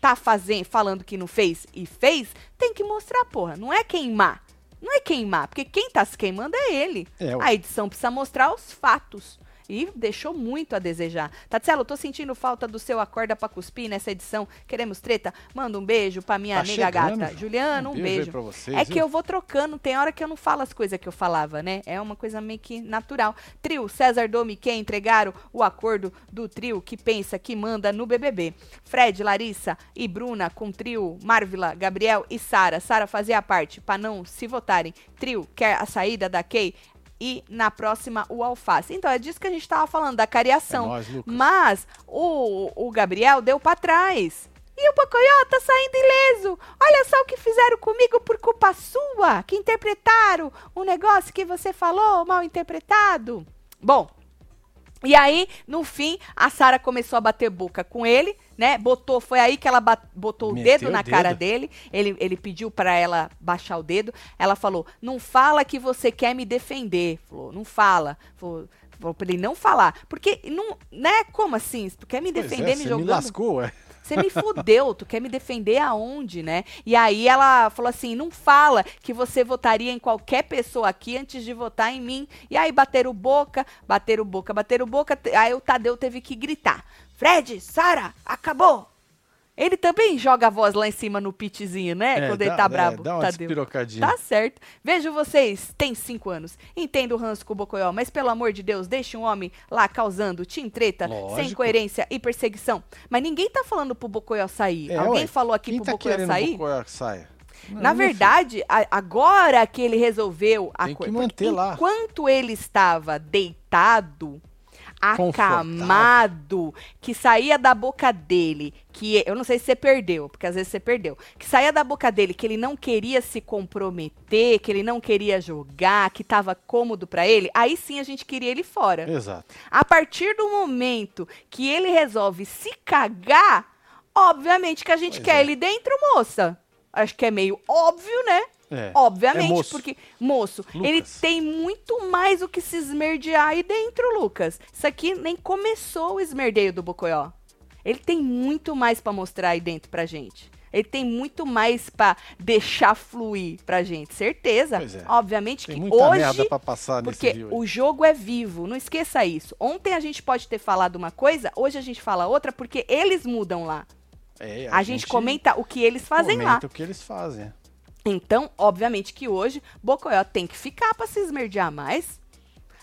tá fazendo, falando que não fez e fez, tem que mostrar, porra. Não é queimar. Não é queimar, porque quem tá se queimando é ele. É, ué. a edição precisa mostrar os fatos. E deixou muito a desejar. Tatselo, eu tô sentindo falta do seu acorda pra cuspir nessa edição. Queremos treta? Manda um beijo pra minha Tá nega chegando, gata. Ju. Juliana, um, Um beijo beijo. vocês, é que viu? eu vou trocando, tem hora que eu não falo as coisas que eu falava, né? É uma coisa meio que natural. Trio, César Domi, que entregaram o acordo do trio que pensa que manda no BBB. Fred, Larissa e Bruna com trio, Marvila, Gabriel e Sara. Sara fazia parte pra não se votarem. Trio quer a saída da Kay e na próxima o Alface. Então é disso que a gente tava falando, da cariação. É nóis. Mas o, o Gabriel deu pra trás. E o Bocoió tá saindo ileso. Olha só o que fizeram comigo por culpa sua, que interpretaram o negócio que você falou mal interpretado. Bom, e aí, no fim, a Sara começou a bater boca com ele, né? Botou, foi aí que ela botou o Meteu dedo o na dedo. cara dele. Ele, ele pediu pra ela baixar o dedo. Ela falou: "Não fala que você quer me defender". Falou: "Não fala". Falou, falou pra ele não falar, porque não, né? Como assim? Tu quer me Pois defender é, me jogando? me lascou, ué. Você me fudeu, tu quer me defender aonde, né? E aí ela falou assim: não fala que você votaria em qualquer pessoa aqui antes de votar em mim. E aí bateram boca, bateram boca, bateram boca. Aí o Tadeu teve que gritar: Fred, Sara, acabou! Ele também joga a voz lá em cima no pitzinho, né? É, Quando ele dá- tá é, brabo. dá uma despirocadinha. Tá certo. Vejo vocês, tem cinco anos. Entendo o ranço com o Bocoió, mas pelo amor de Deus, deixe um homem lá causando tim treta, sem Lógico. coerência e perseguição. Mas ninguém tá falando pro Bocoió sair. É, Alguém ué. falou aqui pro tá querendo sair? que saia? Não, Na verdade, a- agora que ele resolveu a Tem que manter lá. Enquanto ele estava deitado. Acamado, que saía da boca dele, que eu não sei se você perdeu, porque às vezes você perdeu, que saía da boca dele que ele não queria se comprometer, que ele não queria jogar, que estava cômodo pra ele, aí sim a gente queria ele fora. Exato. A partir do momento que ele resolve se cagar, obviamente que a gente Pois quer é. ele dentro, moça. Acho que é meio óbvio, né? É. Obviamente, É moço. porque, moço, Lucas. ele tem muito mais o que se esmerdear aí dentro, Lucas. Isso aqui nem começou o esmerdeio do Bocoió. Ele tem muito mais pra mostrar aí dentro pra gente. Ele tem muito mais pra deixar fluir pra gente, certeza. É. Obviamente Tem que muita hoje merda pra passar nesse porque aí. o jogo é vivo, não esqueça isso. Ontem a gente pode ter falado uma coisa, hoje a gente fala outra, porque eles mudam lá. É, A, gente, comenta o que eles fazem lá. comenta o que eles fazem. Então, obviamente que hoje, Bocoyó tem que ficar pra se esmerdear mais.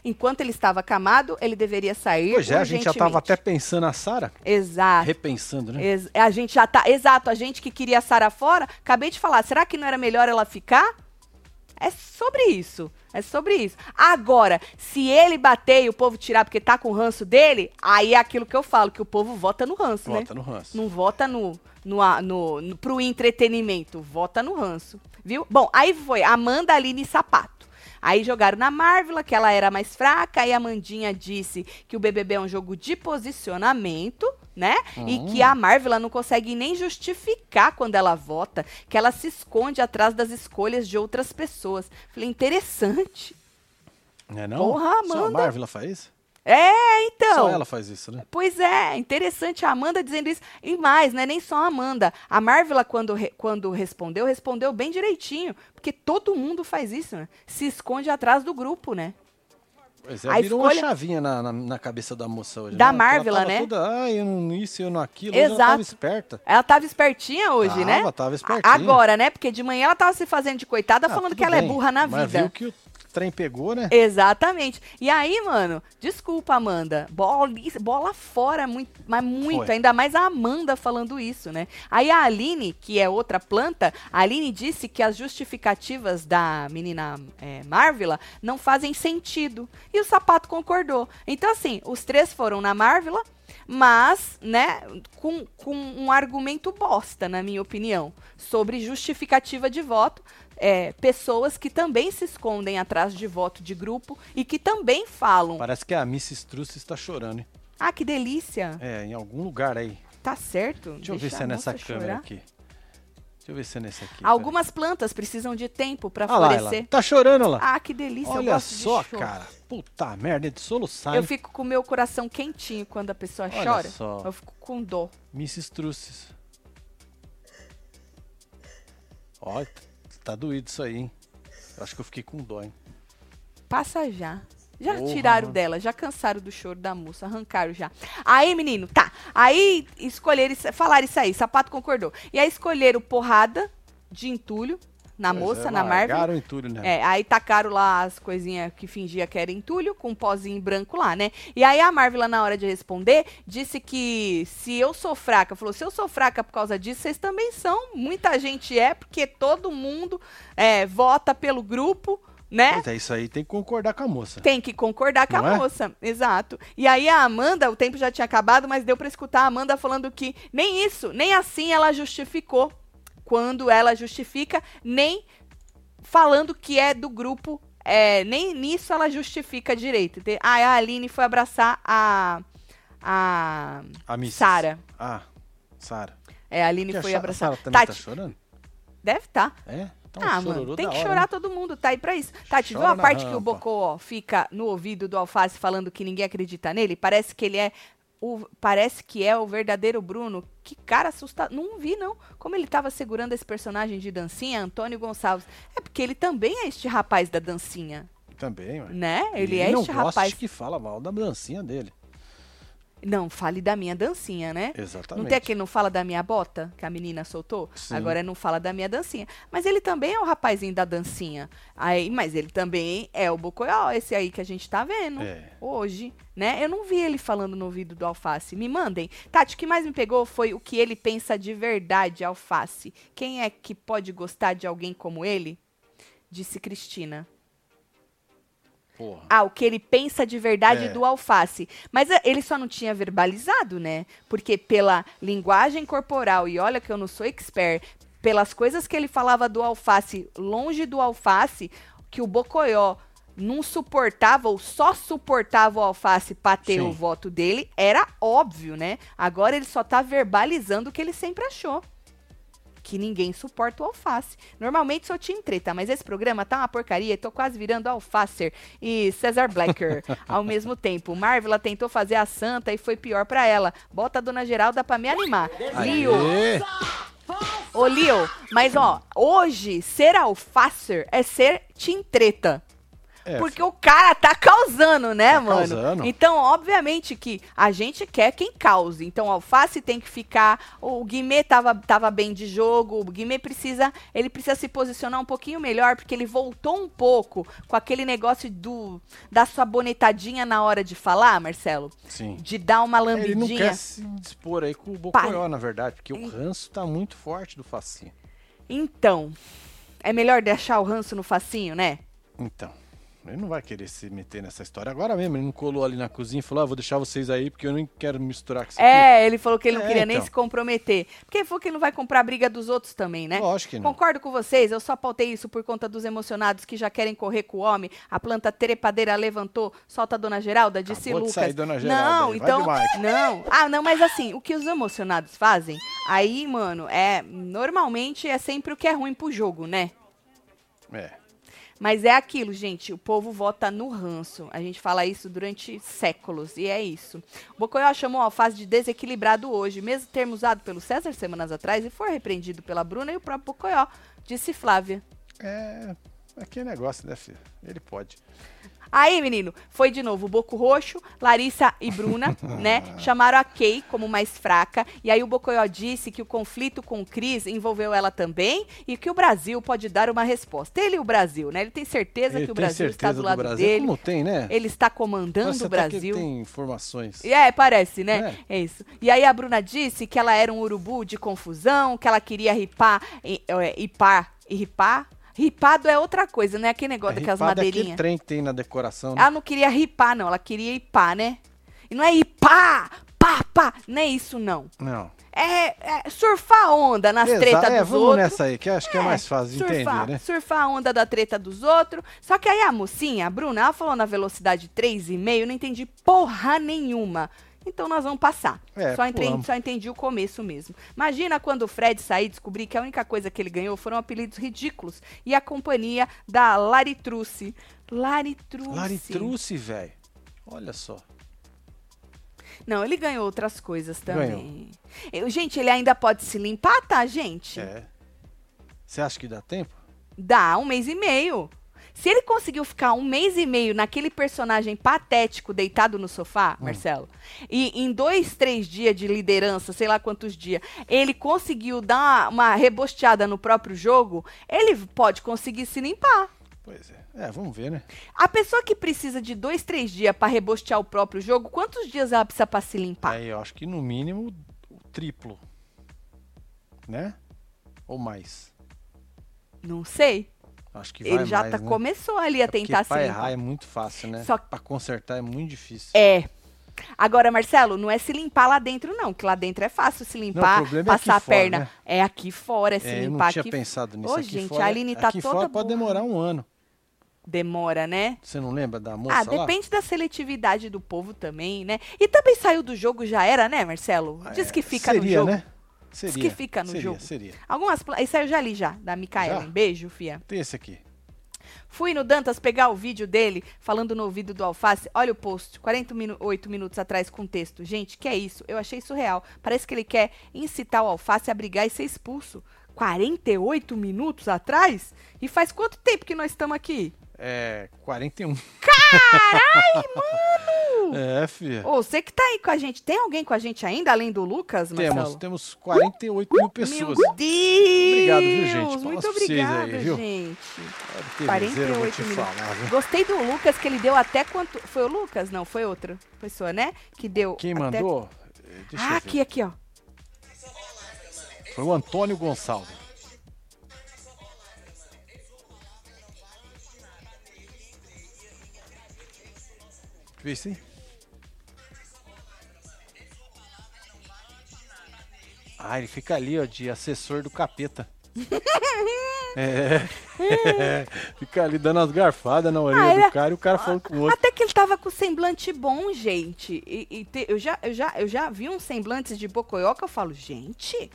Enquanto ele estava acamado, ele deveria sair Pois é, a gente já tava urgentemente. até pensando a Sara, Exato. repensando, né? Ex- a gente já tá. Exato, a gente que queria a Sara fora, acabei de falar, será que não era melhor ela ficar? É sobre isso. É sobre isso. Agora, se ele bater e o povo tirar porque tá com o ranço dele, aí é aquilo que eu falo, que o povo vota no ranço, né? Vota no ranço. Não vota no, no, no, no, pro entretenimento, vota no ranço, viu? Bom, aí foi Amanda, Aline e Sapato. Aí jogaram na Marvel, que ela era mais fraca, aí a Amandinha disse que o BBB é um jogo de posicionamento, né? E Hum. que a Marvel não consegue nem justificar quando ela vota, que ela se esconde atrás das escolhas de outras pessoas. Falei, interessante. Não é não? Porra, Só a Amanda. Marvel faz isso? É, então. Só ela faz isso, né? Pois é, interessante a Amanda dizendo isso. E mais, não é nem só a Amanda. A Marvel, quando, re- quando respondeu, respondeu bem direitinho. Porque todo mundo faz isso, né? Se esconde atrás do grupo, né? Pois é, A virou escolha- uma chavinha na, na, na cabeça da moça hoje. Da né? Ela Marvel, tava né? Toda, ah, eu não isso, eu não aquilo. Hoje ela Exato. tava esperta. Ela tava espertinha hoje, Tava, né? tava A- espertinha. Agora, né? Porque de manhã ela tava se fazendo de coitada, Ah, falando que ela é bem, burra na Mas vida. viu que o trem pegou, né? Exatamente. E aí, mano, desculpa, Amanda. Bola, bola fora, muito, mas muito. Foi. Ainda mais a Amanda falando isso, né? Aí a Aline, que é outra planta, a Aline disse que as justificativas da menina é, Marvila não fazem sentido. E o sapato concordou. Então, assim, os três foram na Marvila. Mas, né, com, com um argumento bosta, na minha opinião, sobre justificativa de voto, é, pessoas que também se escondem atrás de voto de grupo e que também falam. Parece que a Mrs. Truss está chorando, hein? Ah, que delícia! É, em algum lugar aí. Tá certo. Deixa eu ver se é nessa câmera chorar. aqui. Deixa eu ver se é nesse aqui. Algumas plantas precisam de tempo pra peraí. Ah lá, florescer. tá chorando lá. Ah, que delícia, Olha de só, choro. cara. Puta merda, é de soluçar, Eu fico com o meu coração quentinho quando a pessoa Olha chora. só. Eu fico com dó. Mrs. Truces. Ó, tá doído isso aí, hein? Eu acho que eu fiquei com dó, hein? Passa já. Já Porra, tiraram mano. dela, já cansaram do choro da moça, arrancaram já. Aí, menino, tá. Aí escolheram, falaram isso aí, sapato concordou. E aí escolheram porrada de entulho na Pois moça, é, na Marvel. largaram entulho, né? É, aí tacaram lá as coisinhas que fingia que era entulho, com um pozinho branco lá, né? E aí a Marvel, lá na hora de responder, disse que se eu sou fraca, falou, se eu sou fraca por causa disso, vocês também são. Muita gente é, porque todo mundo é, vota pelo grupo, né? Pois é, isso aí tem que concordar com a moça. Tem que concordar com Não a é? moça, exato. E aí a Amanda, o tempo já tinha acabado, mas deu pra escutar a Amanda falando que nem isso, nem assim ela justificou quando ela justifica, nem falando que é do grupo, é, nem nisso ela justifica direito. Aí a Aline foi abraçar a a A. Sara. Ah, Sara. É, a Aline a foi Sa- abraçar. A Sara também Tati, tá chorando? deve estar. É? Então, Ah, mano, tem que hora, chorar né? todo mundo, tá aí pra isso. Tati, viu a parte que o rampa. Bocó fica no ouvido do Alface falando que ninguém acredita nele? Parece que ele é o parece que é o verdadeiro Bruno. Que cara assustado. Não vi não como ele tava segurando esse personagem de dancinha, Antônio Gonçalves. É porque ele também é este rapaz da dancinha, Também, ué. né? Ele é este rapaz. que fala mal da dancinha dele. Não, fale da minha dancinha, né? Exatamente. Não tem aquele não fala da minha bota, que a menina soltou? Sim. Agora é não fala da minha dancinha. Mas ele também é o rapazinho da dancinha. Aí, mas ele também é o Bocoió, esse aí que a gente tá vendo É. hoje, né? Eu não vi ele falando no ouvido do Alface. Me mandem. Tati, o que mais me pegou foi o que ele pensa de verdade, Alface. Quem é que pode gostar de alguém como ele? Disse Cristina. Porra. Ah, o que ele pensa de verdade É. do alface. Mas eh, ele só não tinha verbalizado, né? Porque pela linguagem corporal, e olha que eu não sou expert, pelas coisas que ele falava do alface, longe do alface, que o Bocoió não suportava ou só suportava o alface pra ter Sim. o voto dele, era óbvio, né? Agora ele só tá verbalizando o que ele sempre achou. Que ninguém suporta o alface. Normalmente sou Team Treta, mas esse programa tá uma porcaria e tô quase virando alfacer e Cesar Blacker ao mesmo tempo. Marvela tentou fazer a santa e foi pior pra ela. Bota a dona Geralda pra me animar. Lio, ô Lio, mas ó, hoje ser alfacer é ser Team Treta. É, Porque o cara tá causando, né, Tá mano? causando. Então, obviamente que a gente quer quem cause. Então, o Alface tem que ficar. O Guimê tava, tava bem de jogo. O Guimê precisa. Ele precisa se posicionar um pouquinho melhor, porque ele voltou um pouco com aquele negócio do da sua bonetadinha na hora de falar, Marcelo. Sim. De dar uma Ele não lambidinha. quer se dispor aí com o Bocoió, na verdade, porque o ranço tá muito forte do Facinho. Então, é melhor deixar o ranço no facinho, né? Então, ele não vai querer se meter nessa história agora mesmo. Ele não colou ali na cozinha e falou: ah, vou deixar vocês aí porque eu não quero misturar com isso aqui. É, ele falou que ele não É, queria nem então. se comprometer. Porque ele falou que ele não vai comprar a briga dos outros também, né? Lógico que não. Concordo com vocês, eu só pautei isso por conta dos emocionados que já querem correr com o homem. A planta trepadeira levantou, solta a dona Geralda, disse Acabou de Lucas. sair, dona Geralda, não, então. de. Não. Ah, não, mas assim, o que os emocionados fazem, aí, mano, é. Normalmente é sempre o que é ruim pro jogo, né? É. Mas é aquilo, gente. O povo vota no ranço. A gente fala isso durante séculos. E é isso. O Bocoió chamou o Alface de desequilibrado hoje, mesmo termo usado pelo César semanas atrás, e foi repreendido pela Bruna e o próprio Bocoió, disse Flávia. É. Aquele negócio, né, filho? Ele pode. Aí, menino, foi de novo o Boco Roxo, Larissa e Bruna, né? Chamaram a Kay como mais fraca. E aí o Bocoió disse que o conflito com o Cris envolveu ela também e que o Brasil pode dar uma resposta. Ele e o Brasil, né? Ele tem certeza Ele que o Brasil está do lado Brasil. dele. Como tem, né? Ele está comandando Parece o Brasil. tem informações. É, parece, né? É. isso. E aí a Bruna disse que ela era um urubu de confusão, que ela queria ripar, é, ripar, e ripar. Ripado é outra coisa, né? Aquele negócio daquelas ripado é madeirinhas. trem que tem na decoração, né? Ela não queria ripar, não. Ela queria ipar, né? E não é ipar, pá, pá. Não é isso, não. Não. É, é surfar a onda nas Exa- tretas é, dos vamos outros. nessa aí, que acho que é, mais fácil surfar, entender, né? Surfar a onda da treta dos outros. Só que aí a mocinha, a Bruna, ela falou na velocidade 3,5, eu não entendi porra nenhuma. Então nós vamos passar. É, só, entendi, só entendi o começo mesmo. Imagina quando o Fred sair e descobrir que a única coisa que ele ganhou foram apelidos ridículos e a companhia da Laritruce. Laritruce. Laritruce, velho. Olha só. Não, ele ganhou outras coisas também. Eu- gente, ele ainda pode se limpar, tá, gente? É. Você acha que dá tempo? Dá um mês e meio. Se ele conseguiu ficar um mês e meio naquele personagem patético deitado no sofá, Hum. Marcelo, e em dois, três dias de liderança, sei lá quantos dias, ele conseguiu dar uma rebosteada no próprio jogo, ele pode conseguir se limpar. Pois é. É, vamos ver, né? A pessoa que precisa de dois, três dias pra rebostear o próprio jogo, quantos dias ela precisa pra se limpar? Aí eu acho que no mínimo o triplo. Né? Ou mais. Não sei. Acho que vai Ele já mais, tá, né? começou ali a É tentar se errar é muito fácil, né? Só- Pra consertar é muito difícil. É. Agora, Marcelo, não é se limpar lá dentro, não. Que lá dentro é fácil se limpar, problema é passar a fora, perna. né? É aqui fora, é se É, eu limpar não tinha aqui. pensado nisso Ô, aqui gente, fora. a Aline tá aqui toda fora pode burra. demorar um ano. Demora, né? Você não lembra da moça Ah, lá? depende da seletividade do povo também, né? E também saiu do jogo, já era, né, Marcelo? Diz É, que fica seria, no jogo. né? Seria. que fica no seria, jogo. Seria. Algumas. aí eu já li já, da Micaela. Um beijo, fia. Tem esse aqui. Fui no Dantas pegar o vídeo dele falando no ouvido do Alface. Olha o post, 48 minutos atrás com texto. Gente, que é isso? Eu achei surreal. Parece que ele quer incitar o Alface a brigar e ser expulso. 48 minutos atrás? E faz quanto tempo que nós estamos aqui? É. 41. Caralho, mano! É, filha. Ô, você que tá aí com a gente, tem alguém com a gente ainda, além do Lucas, Marcelo? Temos, temos 48 mil pessoas. Meu Deus! Obrigado, viu, gente? Muito vocês aí, obrigada, viu? gente. Olha que beleza, eu vou 48 te minutos. falar, viu? Gostei do Lucas, que ele deu até quanto... Foi o Lucas? Não, foi outra pessoa, né? Que deu Quem até... mandou? Deixa Ah, aqui, aqui, ó. Foi o Antônio Gonçalves. Aí? Ah, ele fica ali, ó, de assessor do capeta. é, Fica ali dando as garfadas na orelha Ah, do cara e o cara falando com o outro. Até que ele tava com semblante bom, gente. E, e te- eu, já, eu, já, eu já vi uns semblantes de Bocoió que eu falo, gente,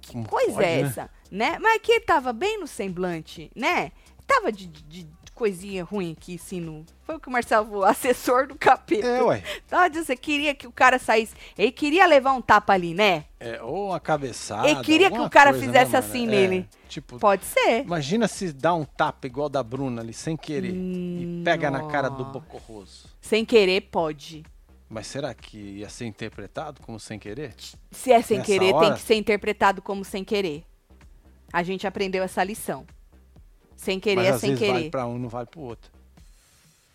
que Como coisa pode, é né? essa? Né? Mas que ele tava bem no semblante, né? Tava de, de- de coisinha ruim aqui, assim, no... Foi o que o Marcelo falou, assessor do capeta. É, ué. Tava dizendo, você queria que o cara saísse. Ele queria levar um tapa ali, né? É, ou uma cabeçada. Ele queria que o cara coisa, né, fizesse mano? assim É, nele. Tipo, Pode ser. Imagina se dá um tapa igual da Bruna ali, sem querer, e pega na cara do. Bocorroso. Sem querer, pode. Mas será que ia ser interpretado como sem querer? Se é sem Nessa querer, tem hora? que ser interpretado como sem querer. A gente aprendeu essa lição. Sem querer Mas às sem vezes querer. vale pra um, não vale pro outro.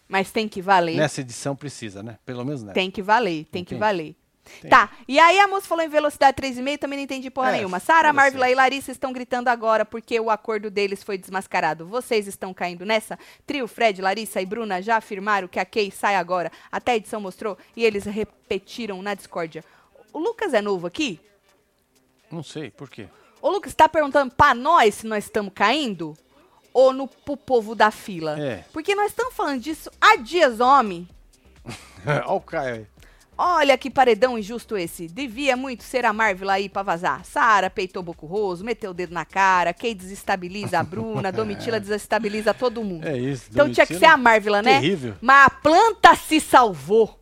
Mas tem que valer. Nessa edição precisa, né? Pelo menos nessa. Tem que valer, tem que Entendi. valer. Tem. Tá, e aí a moça falou em velocidade 3,5, também não entendi porra É, nenhuma. Sara. Marvila e Larissa estão gritando agora porque o acordo deles foi desmascarado. Vocês estão caindo nessa? Trio, Fred, Larissa e Bruna já afirmaram que a Kay sai agora. Até a edição mostrou e eles repetiram na discórdia. O Lucas é novo aqui? Não sei, por quê? O Lucas tá perguntando pra nós se nós estamos caindo? Ou no, pro povo da fila? É. Porque nós estamos falando disso há dias, homem. Olha o Caio aí. Olha que paredão injusto esse. Devia muito ser a Marvel aí pra vazar. Sara peitou Boco Roso, meteu o dedo na cara. Kay desestabiliza a Bruna. Domitila desestabiliza todo mundo. É isso. então tinha que ser a Marvel, né? Terrível. Mas a planta se salvou.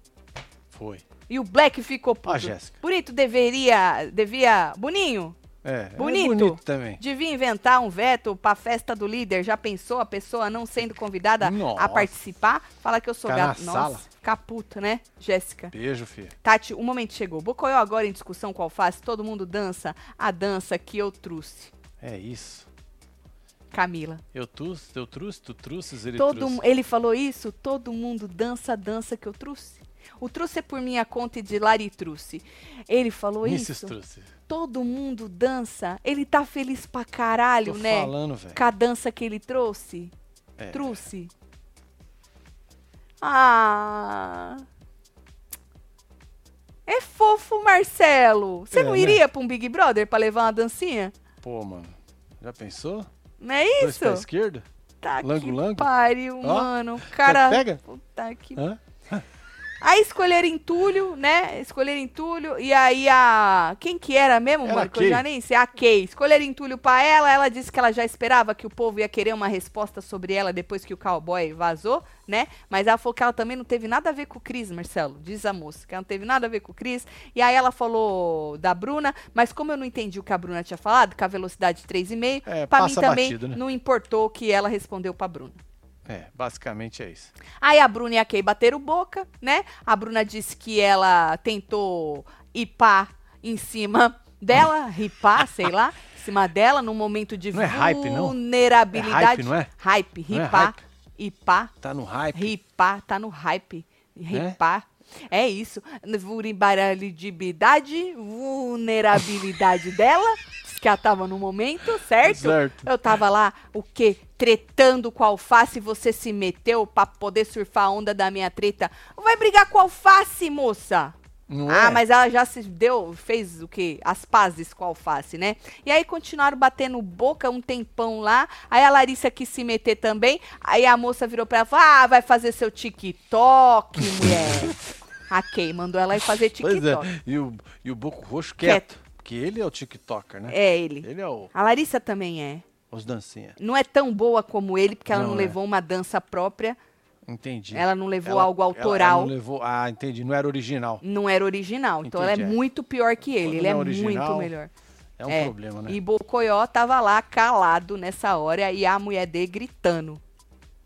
Foi. E o Black ficou puto. Ó, Jéssica. Bonito deveria. Devia. Boninho, É, Bonito. é bonito também. devia inventar um veto pra festa do líder. Já pensou a pessoa não sendo convidada a Nossa. participar? Fala que eu sou gato. Nossa, sala. ficar puta, né, Jéssica? Beijo, filho. Tati, o momento chegou. Bocoió agora em discussão com alface, todo mundo dança a dança que eu trouxe. É isso. Camila. Eu trouxe, eu trouxe, tu trouxes, ele Todo, trouxe. ele falou isso? Todo mundo dança a dança que eu trouxe. O trouxe é por minha conta e de Lari trouxe. Ele falou Vinícius isso? trouxe. Todo mundo dança. Ele tá feliz pra caralho, Tô né? falando, velho. Com a dança que ele trouxe. É. Trouxe. Ah. É fofo, Marcelo. Você É, não né? iria pra um Big Brother pra levar uma dancinha? Pô, mano. Já pensou? Não é Dois isso? pra esquerda? Tá Lango, que lango? pariu, Ó, mano. O cara. pega? Puta que. Hã? Aí escolheram entulho, né? Escolheram entulho. E aí a. Quem que era mesmo, Era Que eu já nem sei. A Kay. Escolheram entulho pra ela. Ela disse que ela já esperava que o povo ia querer uma resposta sobre ela depois que o cowboy vazou, né? Mas ela falou que ela também não teve nada a ver com o Cris, Marcelo. Diz a moça. Que ela não teve nada a ver com o Cris. E aí ela falou da Bruna. Mas como eu não entendi o que a Bruna tinha falado, com a velocidade 3,5, É, pra mim também batido, né? não importou que ela respondeu pra Bruna. É, basicamente é isso. Aí a Bruna e a Kay bateram boca, né? A Bruna disse que ela tentou ipar em cima dela, ripar, sei lá, em cima dela, num momento de Não é hype, não? vulnerabilidade. É hype, não é? Hype, é ripar, hype? ipar, Tá no hype. ripar, tá no hype. Ripar. É isso. Vulnerabilidade, vulnerabilidade dela, que ela tava no momento, certo? Certo. Eu tava lá, o quê? Tretando com a alface, você se meteu pra poder surfar a onda da minha treta. Vai brigar com a alface, moça? Não ah, é? mas ela já se deu, fez o quê? As pazes com a alface, né? E aí continuaram batendo boca um tempão lá. Aí a Larissa quis se meter também. Aí a moça virou pra ela e falou: Ah, vai fazer seu TikTok, mulher. Kay mandou ela ir fazer Pois TikTok. é. E o, e o Boco Roxo Quieto. quieto. Porque ele é o TikToker, né? É ele. Ele é o, A Larissa também é. os dancinha. Não é tão boa como ele, porque ela não, Não é. levou uma dança própria. Entendi. Ela não levou Ela- algo autoral. ela não levou, ah, entendi. Não era original. Não era original. Então ela Entendi, é é. muito pior que ele. Quando ele é é original, muito melhor. É um É. problema, né? E Bocoió tava lá calado nessa hora e a mulher dele gritando.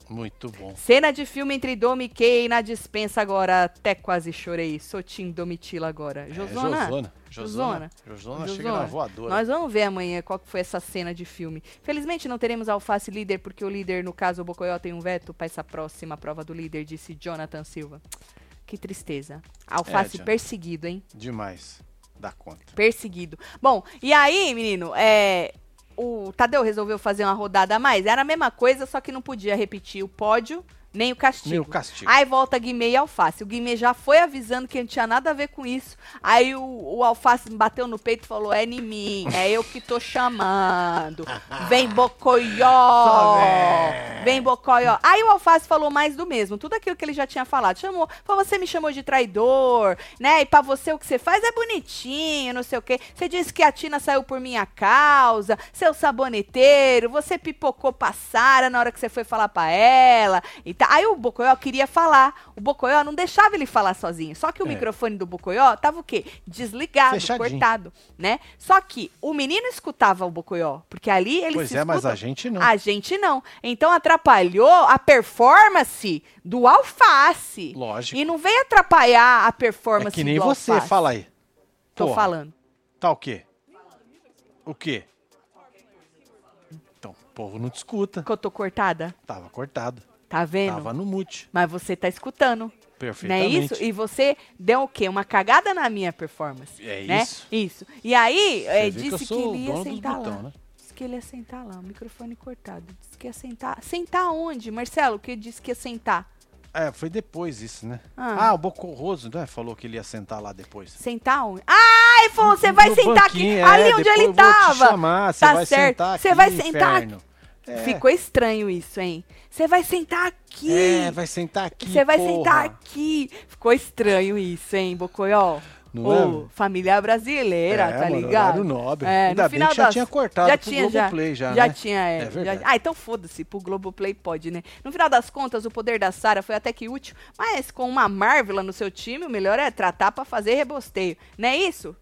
Muito bom. Cena de filme entre Domi e Kay na dispensa agora. Até quase chorei. Sotim Domitila agora. É, Josona. Josona. Josona. Josona. Chega na voadora. Nós vamos ver amanhã qual que foi essa cena de filme. Felizmente não teremos alface líder, porque o líder, no caso o Bocoió, tem um veto para essa próxima prova do líder, disse Jonathan Silva. Que tristeza. Alface Jonathan. perseguido, hein? Demais. Dá conta. Perseguido. Bom, e aí, menino, é, o Tadeu resolveu fazer uma rodada a mais. Era a mesma coisa, só que não podia repetir o pódio nem o castigo. Nem o castigo. Aí volta Guimê e Alface. O Guimê já foi avisando que não tinha nada a ver com isso. Aí o, o Alface bateu no peito e falou: É em mim, é eu que tô chamando. Vem Bocoió! Vem Bocoió. Aí o Alface falou mais do mesmo, tudo aquilo que ele já tinha falado. Chamou, falou: Você me chamou de traidor, né? E pra você o que você faz é bonitinho, não sei o quê. Você disse que a Tina saiu por minha causa, seu saboneteiro, você pipocou pra Sara na hora que você foi falar pra ela. E Aí o Bocoió queria falar. O Bocoió não deixava ele falar sozinho. Só que o É. microfone do Bocoió tava o quê? Desligado, Fechadinho. cortado, né? Só que o menino escutava o Bocoió, porque ali ele Pois é, mas a gente não. A gente não. Então atrapalhou a performance do Alface. Lógico. E não veio atrapalhar a performance É que nem do você, Alface. fala aí. Tô Porra, falando. Tá o quê? O quê? Então, o povo não te escuta. Que eu tô cortada? Tava cortado. Tá vendo? Tava no mute. Mas você tá escutando. Não é Perfeitamente. isso? E você deu o quê? Uma cagada na minha performance. É né? isso. Isso. E aí, é, que disse que, sou ele ia sentar botão, lá. né? Disse que ele ia sentar lá, o microfone cortado. Disse que ia sentar. Sentar onde, Marcelo? Que disse que ia sentar? É, foi depois isso, né? Ah. Ah, o Bocorroso, né? Falou que ele ia sentar lá depois. Sentar onde? Ah, ele falou, você vai sentar aqui, é, ali onde ele tava. chamar, você tá vai certo. sentar Você aqui, vai sentar inferno. É. Ficou estranho isso, hein? Você vai sentar aqui. É, vai sentar aqui, Você vai porra. sentar aqui. Ficou estranho isso, hein, Bocoió? Não Ô, é? família brasileira, É, tá ligado? nobre. É, Ainda no bem final que já das- tinha cortado já pro tinha, já, Globoplay já, né? tinha, é. É já- ah, então foda-se, pro Globoplay pode, né? No final das contas, o poder da Sara foi até que útil, mas com uma Marvel no seu time, o melhor é tratar pra fazer rebosteio. Não é isso?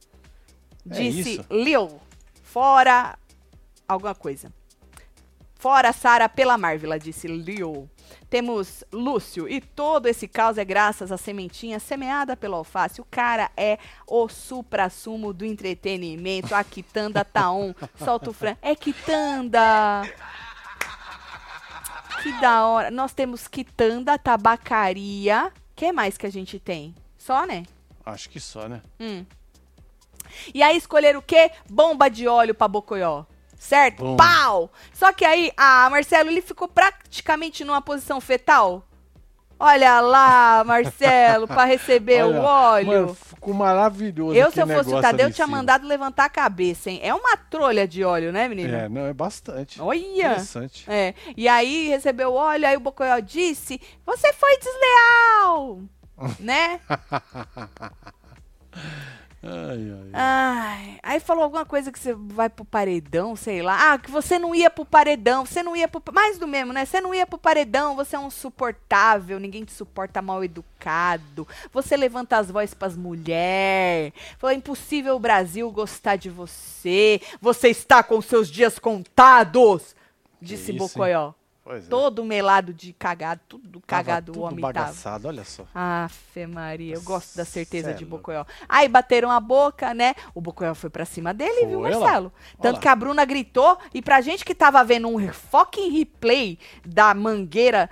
É Disse isso. Lil. Fora alguma coisa. Fora Sara pela Marvel, disse Leo. Temos Lúcio. E todo esse caos é graças à sementinha semeada pelo alface. O cara é o supra-sumo do entretenimento. A quitanda tá on. Solta o fran. É quitanda! Que da hora. Nós temos quitanda, tabacaria. que mais que a gente tem? Só, né? Acho que só, né? Hum. E aí escolheram o quê? Bomba de óleo pra Bocoió. Certo? Bom. Pau! Só que aí, a Marcelo, ele ficou praticamente numa posição fetal. Olha lá, Marcelo, pra receber o Olha, óleo. Mano, ficou maravilhoso. eu, se eu fosse o Tadeu, tinha cima. mandado levantar a cabeça, hein? É uma trolha de óleo, né, menino? É, não, é bastante. Olha! Interessante. É. E aí recebeu o óleo, aí o Bocoió disse: Você foi desleal! né? Ai, ai. Ai, aí falou alguma coisa que você vai pro paredão, sei lá. Ah, que você não ia pro paredão, você não ia pro. Mais do mesmo, né? Você não ia pro paredão, você é um suportável, ninguém te suporta mal educado. Você levanta as vozes pras mulheres. Falou, é impossível o Brasil gostar de você. Você está com seus dias contados, disse isso? Bocoió. Pois é. Todo melado de cagado, tudo Tava cagado o homem tava. bagaçado, olha só. Afe Maria, eu gosto da certeza é de. Bocoió. Aí bateram a boca, né? O Bocoió foi pra cima dele, viu, Foi, lá. Marcelo? Tanto lá. que a Bruna gritou, e pra gente que tava vendo um fucking replay da mangueira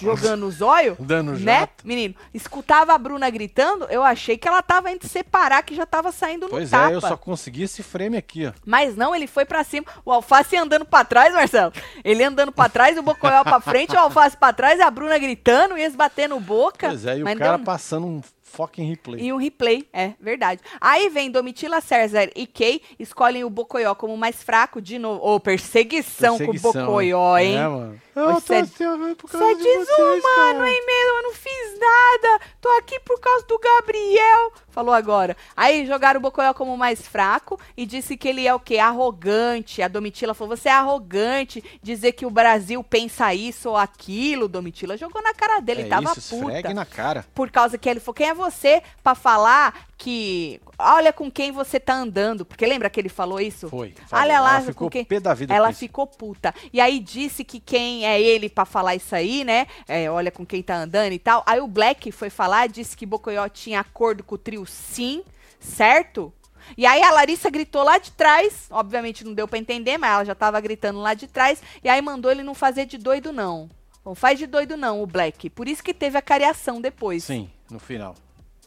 jogando os olhos, Dando né, jato. menino? Escutava a Bruna gritando, eu achei que ela tava indo separar, que já tava saindo no Pois tapa. é, eu só consegui esse frame aqui, ó. Mas não, ele foi pra cima. O Alface andando pra trás, Marcelo. Ele andando pra trás, o Bocoió pra frente, o Alface pra trás, a Bruna gritando, e eles batendo boca. Pois é, e o cara deu- passando um fucking replay. E um replay, é verdade. Aí vem Domitila César e Kay, escolhem o Bocoió como mais fraco de novo. Ô, perseguição, com o Bocoió, hein? É, mano. Eu tô cê- assim, por Você causa é de vocês, desumano, hein, mesmo? Eu não fiz nada. Tô aqui por causa do Gabriel. Falou agora. Aí jogaram o Bocoió como mais fraco e disse que ele é o quê? Arrogante. A Domitila falou: você é arrogante. Dizer que o Brasil pensa isso ou aquilo. Domitila jogou na cara dele. É tava isso, puta. na cara. Por causa que ele falou, quem é você pra falar que olha com quem você tá andando? Porque lembra que ele falou isso? Foi. falou. Olha lá Ela com ficou quem pé da vida ela com ficou puta. E aí disse que quem é ele pra falar isso aí, né? É, olha com quem tá andando e tal. Aí o Black foi falar, disse que Bocoió tinha acordo com o trio sim, certo? E aí a Larissa gritou lá de trás, obviamente não deu pra entender, mas ela já tava gritando lá de trás, e aí mandou ele não fazer de doido não. Não faz de doido não, o Black. Por isso que teve a cariação depois Sim, no final.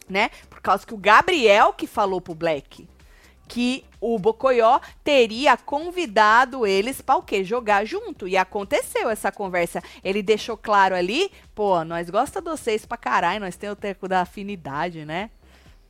Né? Por causa que o Gabriel que falou pro Black que o Bocoió teria convidado eles para o quê? Jogar junto. E aconteceu essa conversa. Ele deixou claro ali, pô, nós gosta de vocês pra caralho, nós temos o teco da afinidade, né?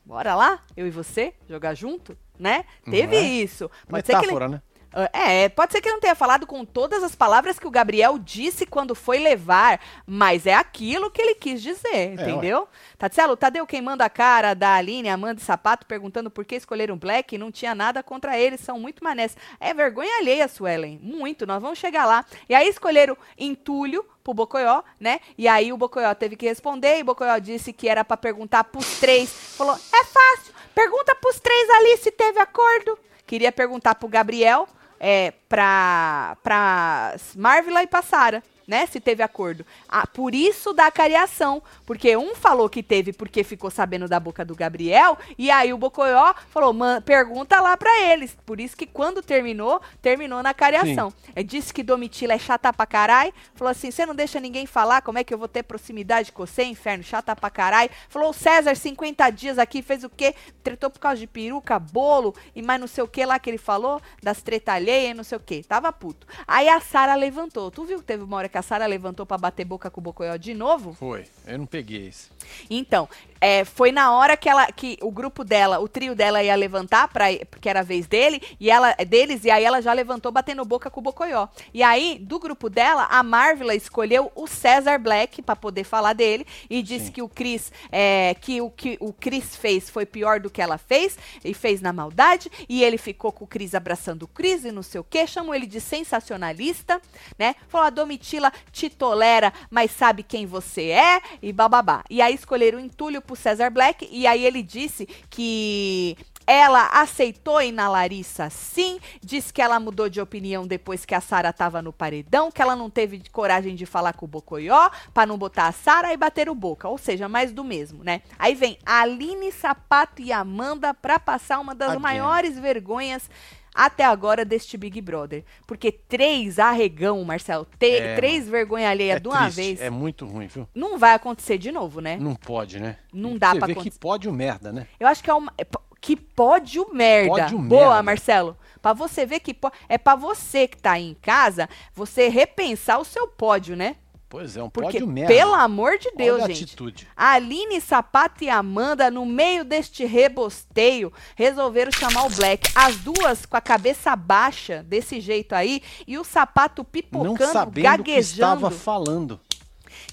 Bora lá, eu e você, jogar junto, né? Teve é? isso. Pode ser que ele, Metáfora, né? Ah, É, pode ser que ele não tenha falado com todas as palavras que o Gabriel disse quando foi levar, mas é aquilo que ele quis dizer, entendeu? Tatselo, Tadeu queimando a cara da Aline, Amanda e Sapato, perguntando por que escolheram Black, não tinha nada contra eles, são muito manés. É vergonha alheia, Suelen, muito, nós vamos chegar lá. E aí escolheram Entulho pro Bocoió, né? E aí o Bocoió teve que responder, e o Bocoió disse que era pra perguntar pros três. Falou, é fácil, pergunta pros três ali se teve acordo. Queria perguntar pro Gabriel, é, pra, pra Marvila e pra Sara, né? Se teve acordo. Ah, por isso da cariação. Porque um falou que teve porque ficou sabendo da boca do Gabriel. E aí o Bocoió falou: "Man, pergunta lá pra eles. Por isso que quando terminou, terminou na cariação. É, disse que Domitila é chata pra caralho. Falou assim: você não deixa ninguém falar como é que eu vou ter proximidade com você, inferno? Chata pra caralho. Falou: o César, 50 dias aqui, fez o quê? Tretou por causa de peruca, bolo e mais não sei o que lá que ele falou, das treta alheia e não sei o que. Tava puto. Aí a Sara levantou. Tu viu que teve uma hora que a Sara levantou pra bater boca com o Bocoió de novo? Foi. Eu não peguei esse. Então, é, foi na hora que ela que o grupo dela, o trio dela ia levantar para porque era a vez dele e ela deles e aí ela já levantou batendo boca com o Bocoió. E aí do grupo dela, a Marvila escolheu o Cesar Black para poder falar dele e disse Sim. que o Chris é, que o que o Chris fez foi pior do que ela fez e fez na maldade e ele ficou com o Chris abraçando o Chris e não sei o que, chamou ele de sensacionalista, né? Falou a Domitila te tolera, mas sabe quem você é e bababá. E aí escolheram o entulho pro Cesar Black e aí ele disse que ela aceitou ir na Larissa sim, disse que ela mudou de opinião depois que a Sara tava no paredão, que ela não teve coragem de falar com o Bocoió pra não botar a Sara e bater o boca, ou seja, mais do mesmo, né? Aí vem Aline Sapato e Amanda pra passar uma das Again. maiores vergonhas até agora deste Big Brother. Porque três arregão, Marcelo, É, três vergonha alheia é de uma triste, vez, É muito ruim, viu? não vai acontecer de novo, né? Não pode, né? Não dá vê acontecer. que pode o merda, né? Eu acho que é uma. é que pódio merda. Pódio Boa, merda. Marcelo. Pra você ver que po- é pra você que tá aí em casa, você repensar o seu pódio, né? Pois é, um Porque, pódio merda. pelo amor de Deus, Olha a gente. atitude. Aline, Sapato e Amanda, no meio deste rebosteio, resolveram chamar o Black. As duas com a cabeça baixa, desse jeito aí, e o sapato Não pipocando, sabendo o que gaguejando. estava falando.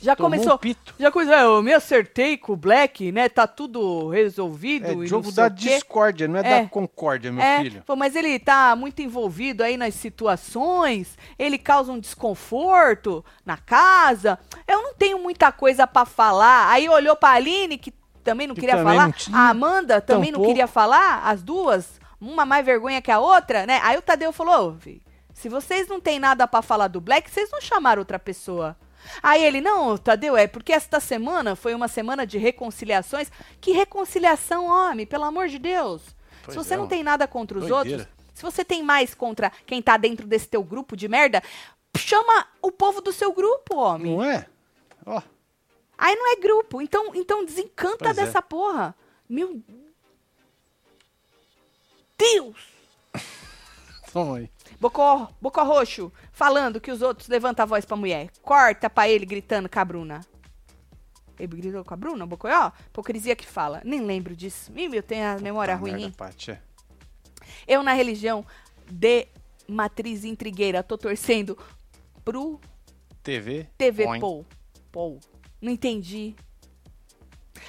Já Tomou começou. um pito. Já coisa, "Ah, eu me acertei com o Black, né? Tá tudo resolvido. É jogo não da o quê." discórdia, não é, É. da concórdia, meu É, filho. pô, mas ele tá muito envolvido aí nas situações, ele causa um desconforto na casa. Eu não tenho muita coisa pra falar. Aí olhou pra Aline, que também não Que queria também falar. não A Amanda também não tampouco. queria falar, as duas, uma mais vergonha que a outra, né? Aí o Tadeu falou: "Ô, fi, se vocês não têm nada pra falar do Black, vocês não chamaram outra pessoa. Aí ele, não, Tadeu, é porque esta semana foi uma semana de reconciliações. Que reconciliação, homem, pelo amor de Deus. Pois se você é, não tem nada contra os Doideira. outros, se você tem mais contra quem tá dentro desse teu grupo de merda, chama o povo do seu grupo, homem. Não é? Ó, Aí não é grupo. Então, então desencanta Pois é. dessa porra. Meu Deus! toma aí. Bocó, Bocó Roxo, falando que os outros levantam a voz pra mulher. Corta pra ele gritando com a Bruna. Ele gritou com a Bruna, Bocoió? Hipocrisia que fala. Nem lembro disso. Ih, eu tenho a memória Puta ruim, merda. Eu, na religião de matriz intrigueira, tô torcendo pro TV. TV. Pou. Pou. Não entendi.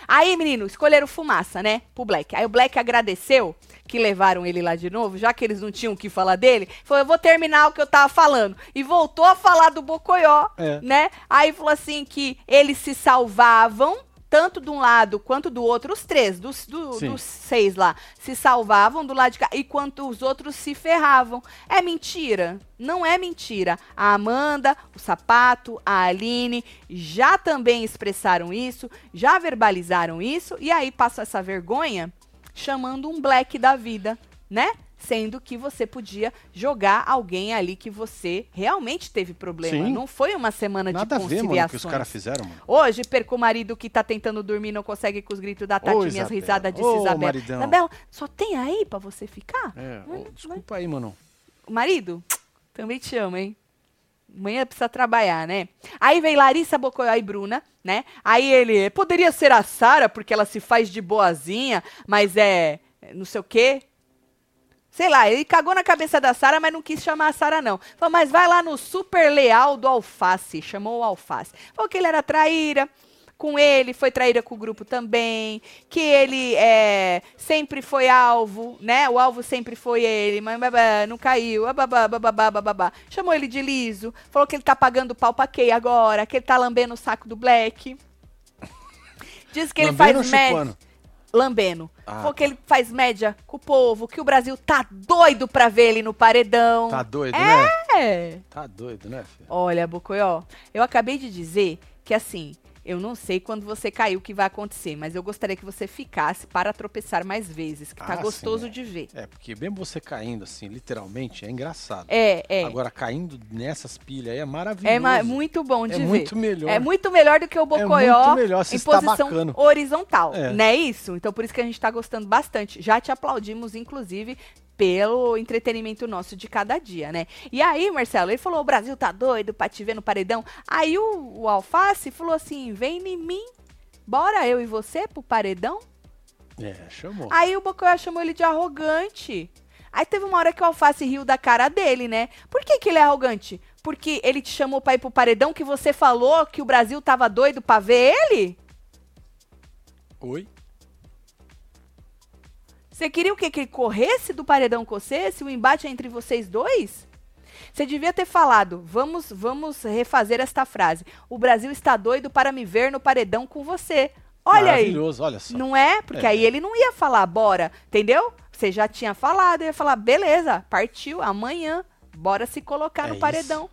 Aí, menino, escolheram fumaça, né? Pro Black. Aí o Black agradeceu que levaram ele lá de novo, já que eles não tinham o que falar dele. Falou, eu vou terminar o que eu tava falando. E voltou a falar do Bocoió, É. né? Aí falou assim que eles se salvavam, tanto de um lado quanto do outro, os três, dos, do- dos seis lá, se salvavam do lado de cá, enquanto os outros se ferravam. É mentira? Não é mentira. A Amanda, o Sapato, a Aline já também expressaram isso, já verbalizaram isso, e aí passa essa vergonha chamando um black da vida, né? Sendo que você podia jogar alguém ali que você realmente teve problema. Sim. Não foi uma semana Nada de a ver, conciliação. mano, o que os caras fizeram, mano. Hoje, perco o marido que tá tentando dormir, não consegue com os gritos da Tati, Ô, minhas risadas disse Ô, Isabela. maridão. Isabela, só tem aí pra você ficar? É, Vai- ô, desculpa aí, mano. O marido? Também te amo, hein? Amanhã precisa trabalhar, né? Aí vem Larissa Bocoió e Bruna, né? Aí ele, poderia ser a Sara, porque ela se faz de boazinha, mas é não sei o quê. Sei lá, ele cagou na cabeça da Sara, mas não quis chamar a Sara, não. Falou, mas vai lá no super leal do Alface. Chamou o Alface. Falou que ele era traíra com ele, foi traíra com o grupo também, que ele é, sempre foi alvo, né? O alvo sempre foi ele, mas babá, não caiu, ah, babá, babá, babá. Chamou ele de liso, falou que ele tá pagando pau pra Kay agora, que ele tá lambendo o saco do Black. Diz que ele Lambendo faz média. Lambendo. Ah, Falou que ele faz média com o povo, que o Brasil tá doido pra ver ele no paredão. Tá doido, né? É. Tá doido, né, filho? Olha, Bocoió, eu acabei de dizer que assim, eu não sei quando você cair o que vai acontecer, mas eu gostaria que você ficasse para tropeçar mais vezes, que tá Ah, sim, gostoso é. de ver. É, porque mesmo você caindo assim, literalmente, é engraçado. É, é. Agora, caindo nessas pilhas aí é maravilhoso. é ma- muito bom de É ver. muito melhor. É muito melhor do que o Bocoió muito melhor, se em posição bacana. horizontal, É. não é isso? Então por isso que a gente tá gostando bastante. Já te aplaudimos, inclusive, pelo entretenimento nosso de cada dia, né? E aí, Marcelo, ele falou, o Brasil tá doido pra te ver no paredão. Aí o, o Alface falou assim, vem em mim, bora eu e você pro paredão? É, chamou. Aí o Bocoió chamou ele de arrogante. Aí teve uma hora que o Alface riu da cara dele, né? Por que, que ele é arrogante? Porque ele te chamou pra ir pro paredão que você falou que o Brasil tava doido pra ver ele? Oi? Você queria o quê? Que ele corresse do paredão com você? Se o embate é entre vocês dois? Você devia ter falado, vamos, vamos refazer esta frase. O Brasil está doido para me ver no paredão com você. Olha aí. Maravilhoso, olha só. Não é? Porque É. aí ele não ia falar, bora, entendeu? Você já tinha falado, ia falar, beleza, partiu, amanhã, bora se colocar É no isso. paredão.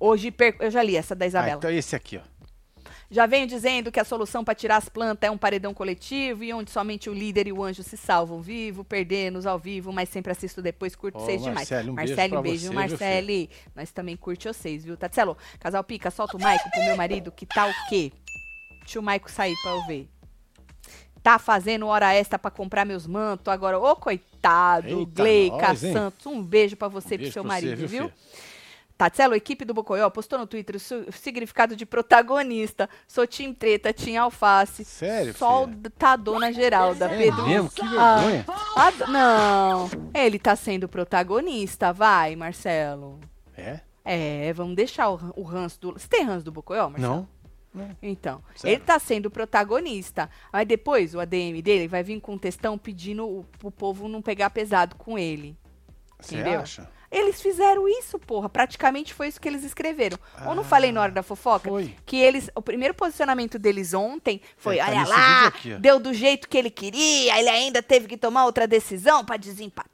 Hoje, per- eu já li essa da Ah, Isabela. então esse aqui, ó. Já venho dizendo que a solução para tirar as plantas é um paredão coletivo e onde somente o líder e o anjo se salvam. Vivo, perdendo-nos ao vivo, mas sempre assisto depois, curto Ô, vocês demais. Marcele, um beijo um beijo, viu, Marcele. Nós também curte vocês, viu? Tatselo, casal pica, solta o Maico pro meu marido, que tá o quê? Deixa o Maico sair pra eu ver. Tá fazendo hora extra pra comprar meus mantos agora. Ô, coitado, Eita, Gleica nós? Santos. Um beijo pra você e Um pro beijo seu pra você, marido, viu, viu? Tatselo, equipe do Bocoió, postou no Twitter o significado de protagonista. Sou Tim Treta, Tim Alface. Sério, Sol filha? tá dona Geralda. É Pedro. mesmo? Que vergonha. ah, não, ele tá sendo protagonista, vai, Marcelo. É? É, vamos deixar o, o ranço do. Você tem ranço do Bocoyó, Marcelo? Não? Então, Sério? ele tá sendo protagonista. Mas depois o ADM dele vai vir com um textão pedindo o, o povo não pegar pesado com ele. Você acha? Eles fizeram isso, porra. Praticamente foi isso que eles escreveram. Ou não Ah, falei na hora da fofoca? Foi. Que eles. O primeiro posicionamento deles ontem foi: É, tá olha lá, aqui, deu do jeito que ele queria, ele ainda teve que tomar outra decisão pra desempatar.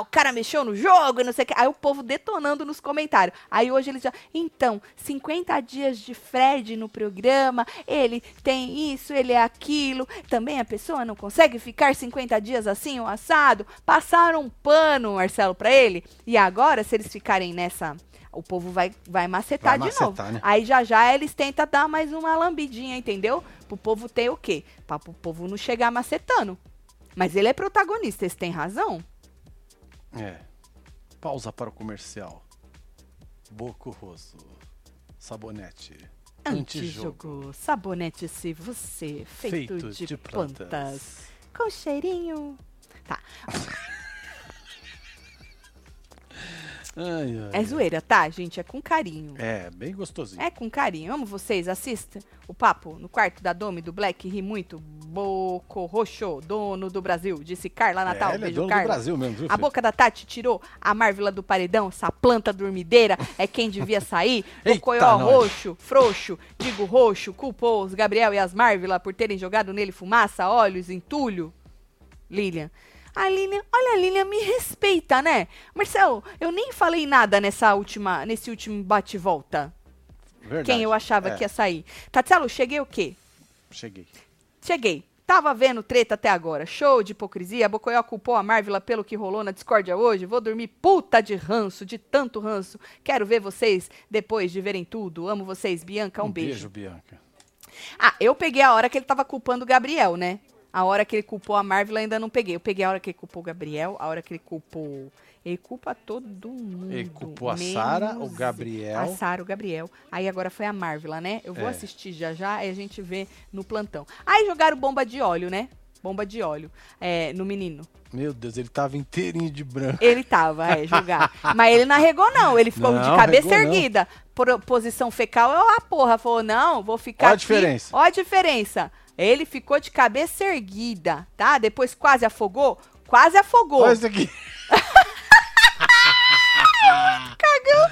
O cara mexeu no jogo e não sei o que. Aí o povo detonando nos comentários. Aí hoje eles já. Então, 50 dias de Fred no programa, ele tem isso, ele é aquilo. Também a pessoa não consegue ficar 50 dias assim, o assado. Passaram um pano, Marcelo, pra ele. E agora, se eles ficarem nessa. O povo vai, vai macetar Vai de novo. macetar, né? Aí já já eles tentam dar mais uma lambidinha, entendeu? Pro povo ter o quê? Pra o povo não chegar macetando. Mas ele é protagonista, eles têm razão. É. Pausa para o comercial. Boco Rosso. Sabonete. Antijogo. Antijogo, sabonete se você, feito, de, plantas. Com cheirinho. Tá, Ai, ai, é zoeira, tá, gente? É com carinho. É, bem gostosinho. É com carinho. Amo vocês. Assista o papo no quarto da Domi do Black. Ri muito. Boco Roxo, dono do Brasil. Disse Carla Natal. É, ele é dono Carla. do Brasil mesmo, viu, A boca da Tati tirou a Marvila do paredão, essa planta dormideira é quem devia sair. O coió roxo, frouxo, digo roxo, culpou os Gabriel e as Marvila por terem jogado nele fumaça, óleos, entulho. Lilian. A Lilian, olha, a Lilian me respeita, né? Marcelo, eu nem falei nada nessa última, nesse último bate-volta. Verdade. Quem eu achava É, que ia sair. Tatielo, cheguei o quê? Cheguei. Cheguei. Tava vendo treta até agora. Show de hipocrisia. A Bocoyó culpou a Marvila pelo que rolou na discórdia hoje. Vou dormir puta de ranço, de tanto ranço. Quero ver vocês depois de verem tudo. Amo vocês. Bianca, um, beijo. Bianca. Ah, eu peguei a hora que ele tava culpando o Gabriel, né? A hora que ele culpou a Marvel ainda não peguei. Eu peguei a hora que ele culpou o Gabriel, a hora que ele culpou. Ele culpa todo mundo. Ele culpou a Sara, o Gabriel. A Sara, o Gabriel. Aí agora foi a Marvel, né? Eu vou É. assistir já já e a gente vê no plantão. Aí jogaram bomba de óleo, né? Bomba de óleo é, no menino. Meu Deus, ele tava inteirinho de branco. Ele tava, é, jogar. Mas ele não arregou, não. Ele ficou Não, de cabeça arregou, erguida. Por, posição fecal, eu, a porra. Falou, não, vou ficar Ó a diferença. Ó a diferença. Ele ficou de cabeça erguida, tá? Depois quase afogou. Quase afogou. Olha isso aqui. Cagão.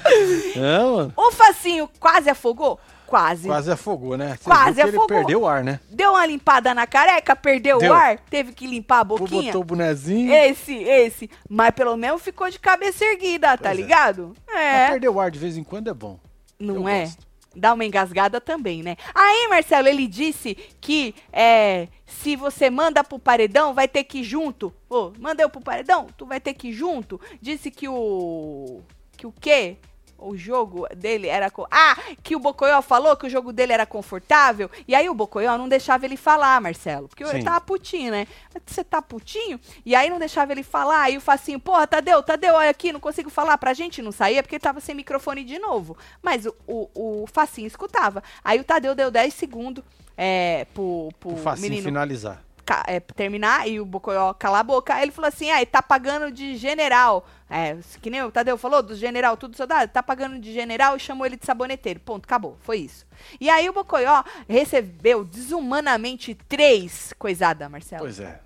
Não, mano. O facinho quase afogou? Quase. Quase afogou, né? Você Quase afogou. Ele perdeu o ar, né? Deu uma limpada na careca, perdeu Deu. o ar, teve que limpar a boquinha. botou o bonezinho. Esse, esse. Mas pelo menos ficou de cabeça erguida, tá Pois é. ligado? Mas É. perder o ar de vez em quando é bom. Não Eu é? gosto. Dá uma engasgada também, né? Aí, Marcelo, ele disse que é, se você manda pro paredão, vai ter que ir junto. Ô, manda eu pro paredão, tu vai ter que ir junto. Disse que o. Que o quê? O jogo dele era. co- Ah, que o Bocoyó falou que o jogo dele era confortável. E aí o Bocoyó não deixava ele falar, Marcelo. Porque ele Sim. tava putinho, né? Você tá putinho? E aí não deixava ele falar. Aí o Facinho, porra, Tadeu, Tadeu, olha aqui, não consigo falar pra gente. Não saía porque ele tava sem microfone de novo. Mas o, o, o Facinho escutava. Aí o Tadeu deu 10 segundos é, pro, pro O facinho menino finalizar. É, terminar e o Bocoyó calar a boca. Ele falou assim: ah, tá pagando de general. É, que nem o Tadeu falou, do general, tudo soldado, tá pagando de general e chamou ele de saboneteiro. Ponto, acabou. Foi isso. E aí o Bocoyó recebeu desumanamente três coisada, Marcelo. Pois é.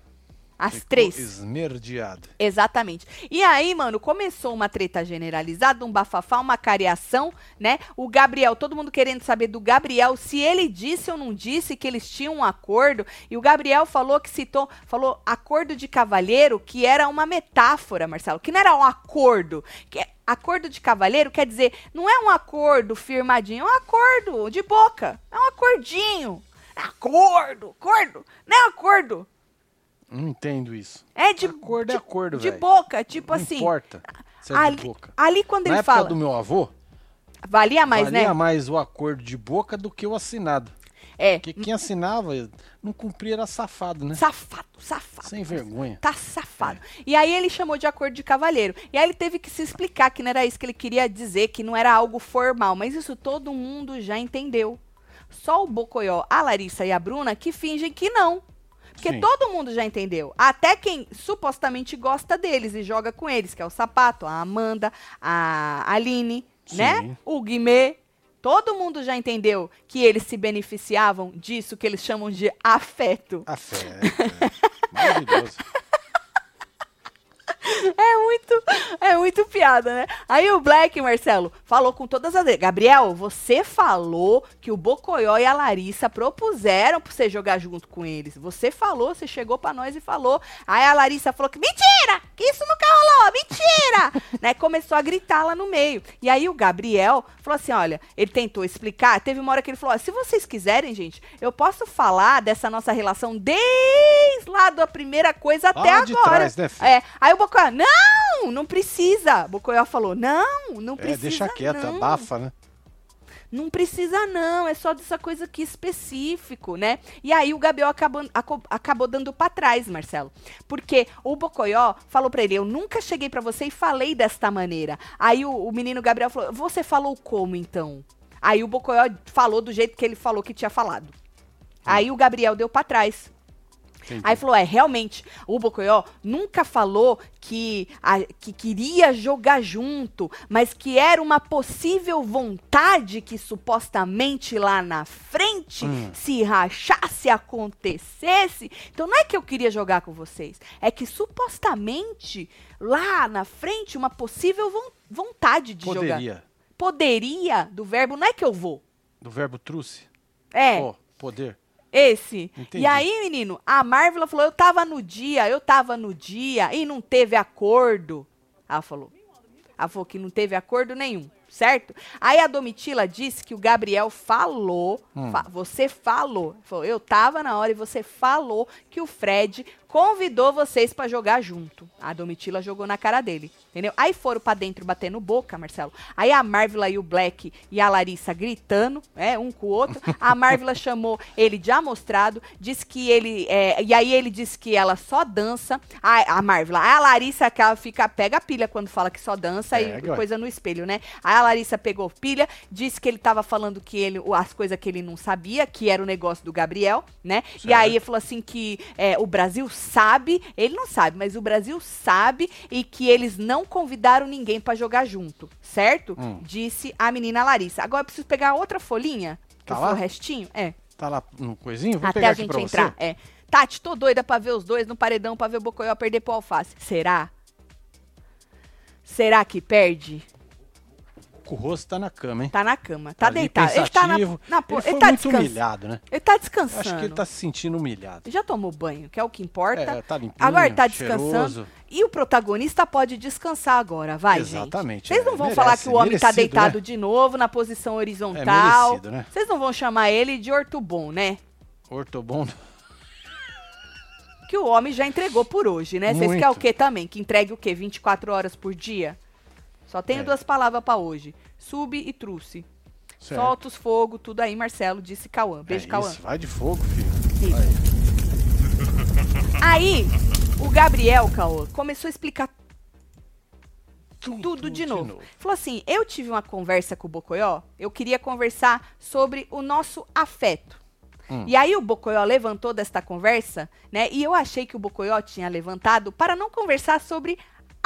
As ficou três. Esmerdeado. Exatamente. E aí, mano, começou uma treta generalizada, um bafafá, uma cariação, né? O Gabriel, todo mundo querendo saber do Gabriel se ele disse ou não disse que eles tinham um acordo. E o Gabriel falou que citou, falou acordo de cavalheiro, que era uma metáfora, Marcelo, que não era um acordo. Que é- acordo de cavalheiro quer dizer, não é um acordo firmadinho, é um acordo de boca. É um acordinho. Acordo, acordo, não é acordo. Não entendo isso. É de Acordo é de- acordo, De boca, tipo Não assim. importa. Se é ali, de boca. ali quando Na ele época fala, do meu avô, valia mais, valia né? mais o acordo de boca do que o assinado. É, Porque quem assinava, não cumpria, era safado, né? safado, safado. Sem vergonha. Tá safado. E aí ele chamou de acordo de cavalheiro. E aí ele teve que se explicar que não era isso que ele queria dizer, que não era algo formal. Mas isso todo mundo já entendeu. Só o Bocoió, a Larissa e a Bruna que fingem que não. Porque Sim. todo mundo já entendeu. Até quem supostamente gosta deles e joga com eles, que é o Sapato, a Amanda, a Aline, né? Sim. O Guimê. Todo mundo já entendeu que eles se beneficiavam disso que eles chamam de afeto. A fé. é. Maravilhoso. É muito, é muito piada, né? Aí o Black, Marcelo, falou com todas as. Gabriel, você falou que o Bocoió e a Larissa propuseram pra você jogar junto com eles. Você falou, você chegou pra nós e falou. Aí a Larissa falou que mentira! Que isso nunca rolou! Mentira! né? Começou a gritar lá no meio. E aí o Gabriel falou assim: olha, ele tentou explicar. Teve uma hora que ele falou: se vocês quiserem, gente, eu posso falar dessa nossa relação desde lá da primeira coisa até Lá de agora. trás, né, filho? É, aí o Não, não precisa. Bocoió falou, não, não É, precisa deixa quieto, não. abafa, né? Não precisa não, é só dessa coisa aqui específico, né? E aí o Gabriel acabou, acabou dando pra trás, Marcelo. Porque o Bocoió falou pra ele, eu nunca cheguei pra você e falei desta maneira. Aí o, o menino Gabriel falou, você falou como então? Aí o Bocoió falou do jeito que ele falou que tinha falado. Aí o Gabriel deu pra trás. Entendi. Aí falou, é, realmente, o Bocoió nunca falou que, a- que queria jogar junto, mas que era uma possível vontade que supostamente lá na frente, Hum. se rachasse, acontecesse. Então não é que eu queria jogar com vocês, é que supostamente lá na frente uma possível von- vontade de jogar. Poderia. Poderia, do verbo, não é que eu vou. Do verbo truce. É. Ó, poder. Esse. Entendi. E aí, menino, a Marvel falou: eu tava no dia, eu tava no dia e não teve acordo. Ela falou. Ela falou que não teve acordo nenhum, certo? Aí a Domitila disse que o Gabriel falou. Hum. fa- você falou. Falou, eu tava na hora e você falou que o Fred convidou vocês pra jogar junto. A Domitila jogou na cara dele, entendeu? Aí foram pra dentro batendo boca, Marcelo. Aí a Marvila e o Black e a Larissa gritando, é, um com o outro. A Marvila chamou ele de amostrado, disse que ele. é, e aí ele disse que ela só dança. A, a Marvila. A Larissa, que ela fica, pega a pilha quando fala que só dança e Pega, ué. coisa no espelho, né? Aí a Larissa pegou pilha, disse que ele tava falando que ele, as coisas que ele não sabia, que era o negócio do Gabriel, né? E Certo. aí ele falou assim que é, o Brasil sabe, ele não sabe, mas o Brasil sabe e que eles não convidaram ninguém pra jogar junto, certo? Hum. Disse a menina Larissa. Agora eu preciso pegar outra folhinha, que Tá foi lá? o restinho, é. Tá lá no coisinho? Vou Até pegar a gente entrar. você. É. Tati, tô doida pra ver os dois no paredão pra ver o Bocoió perder pro Alface. Será? Será que perde? O rosto tá na cama, hein? Tá na cama, tá Ali, deitado. Ele tá na, na po- Ele ele tá muito descansando. humilhado, né? Ele tá Eu descansando. Acho que ele tá se sentindo humilhado. Já tomou banho, que é o que importa. É, tá limpinho, agora ele tá descansando. cheiroso. E o protagonista pode descansar agora, vai, gente. Exatamente, Vocês é, não vão merece, falar que o homem tá merecido, deitado né? de novo na posição É horizontal. merecido, né? Vocês não vão chamar ele de ortobom, né? Ortobon. Que o homem já entregou por hoje, né? Vocês querem o quê também? Que entregue o quê? 24 horas por dia? Só tenho É. duas palavras pra hoje. Sub e truce. Certo. Solta os fogo, tudo aí, Marcelo, disse Cauã. Beijo, é Cauã. vai de fogo, filho. Aí. Aí, o Gabriel, Cauã, começou a explicar tudo de novo. Falou assim: eu tive uma conversa com o Bocoió, eu queria conversar sobre o nosso afeto. Hum. E aí o Bocoió levantou desta conversa, né? E eu achei que o Bocoió tinha levantado para não conversar sobre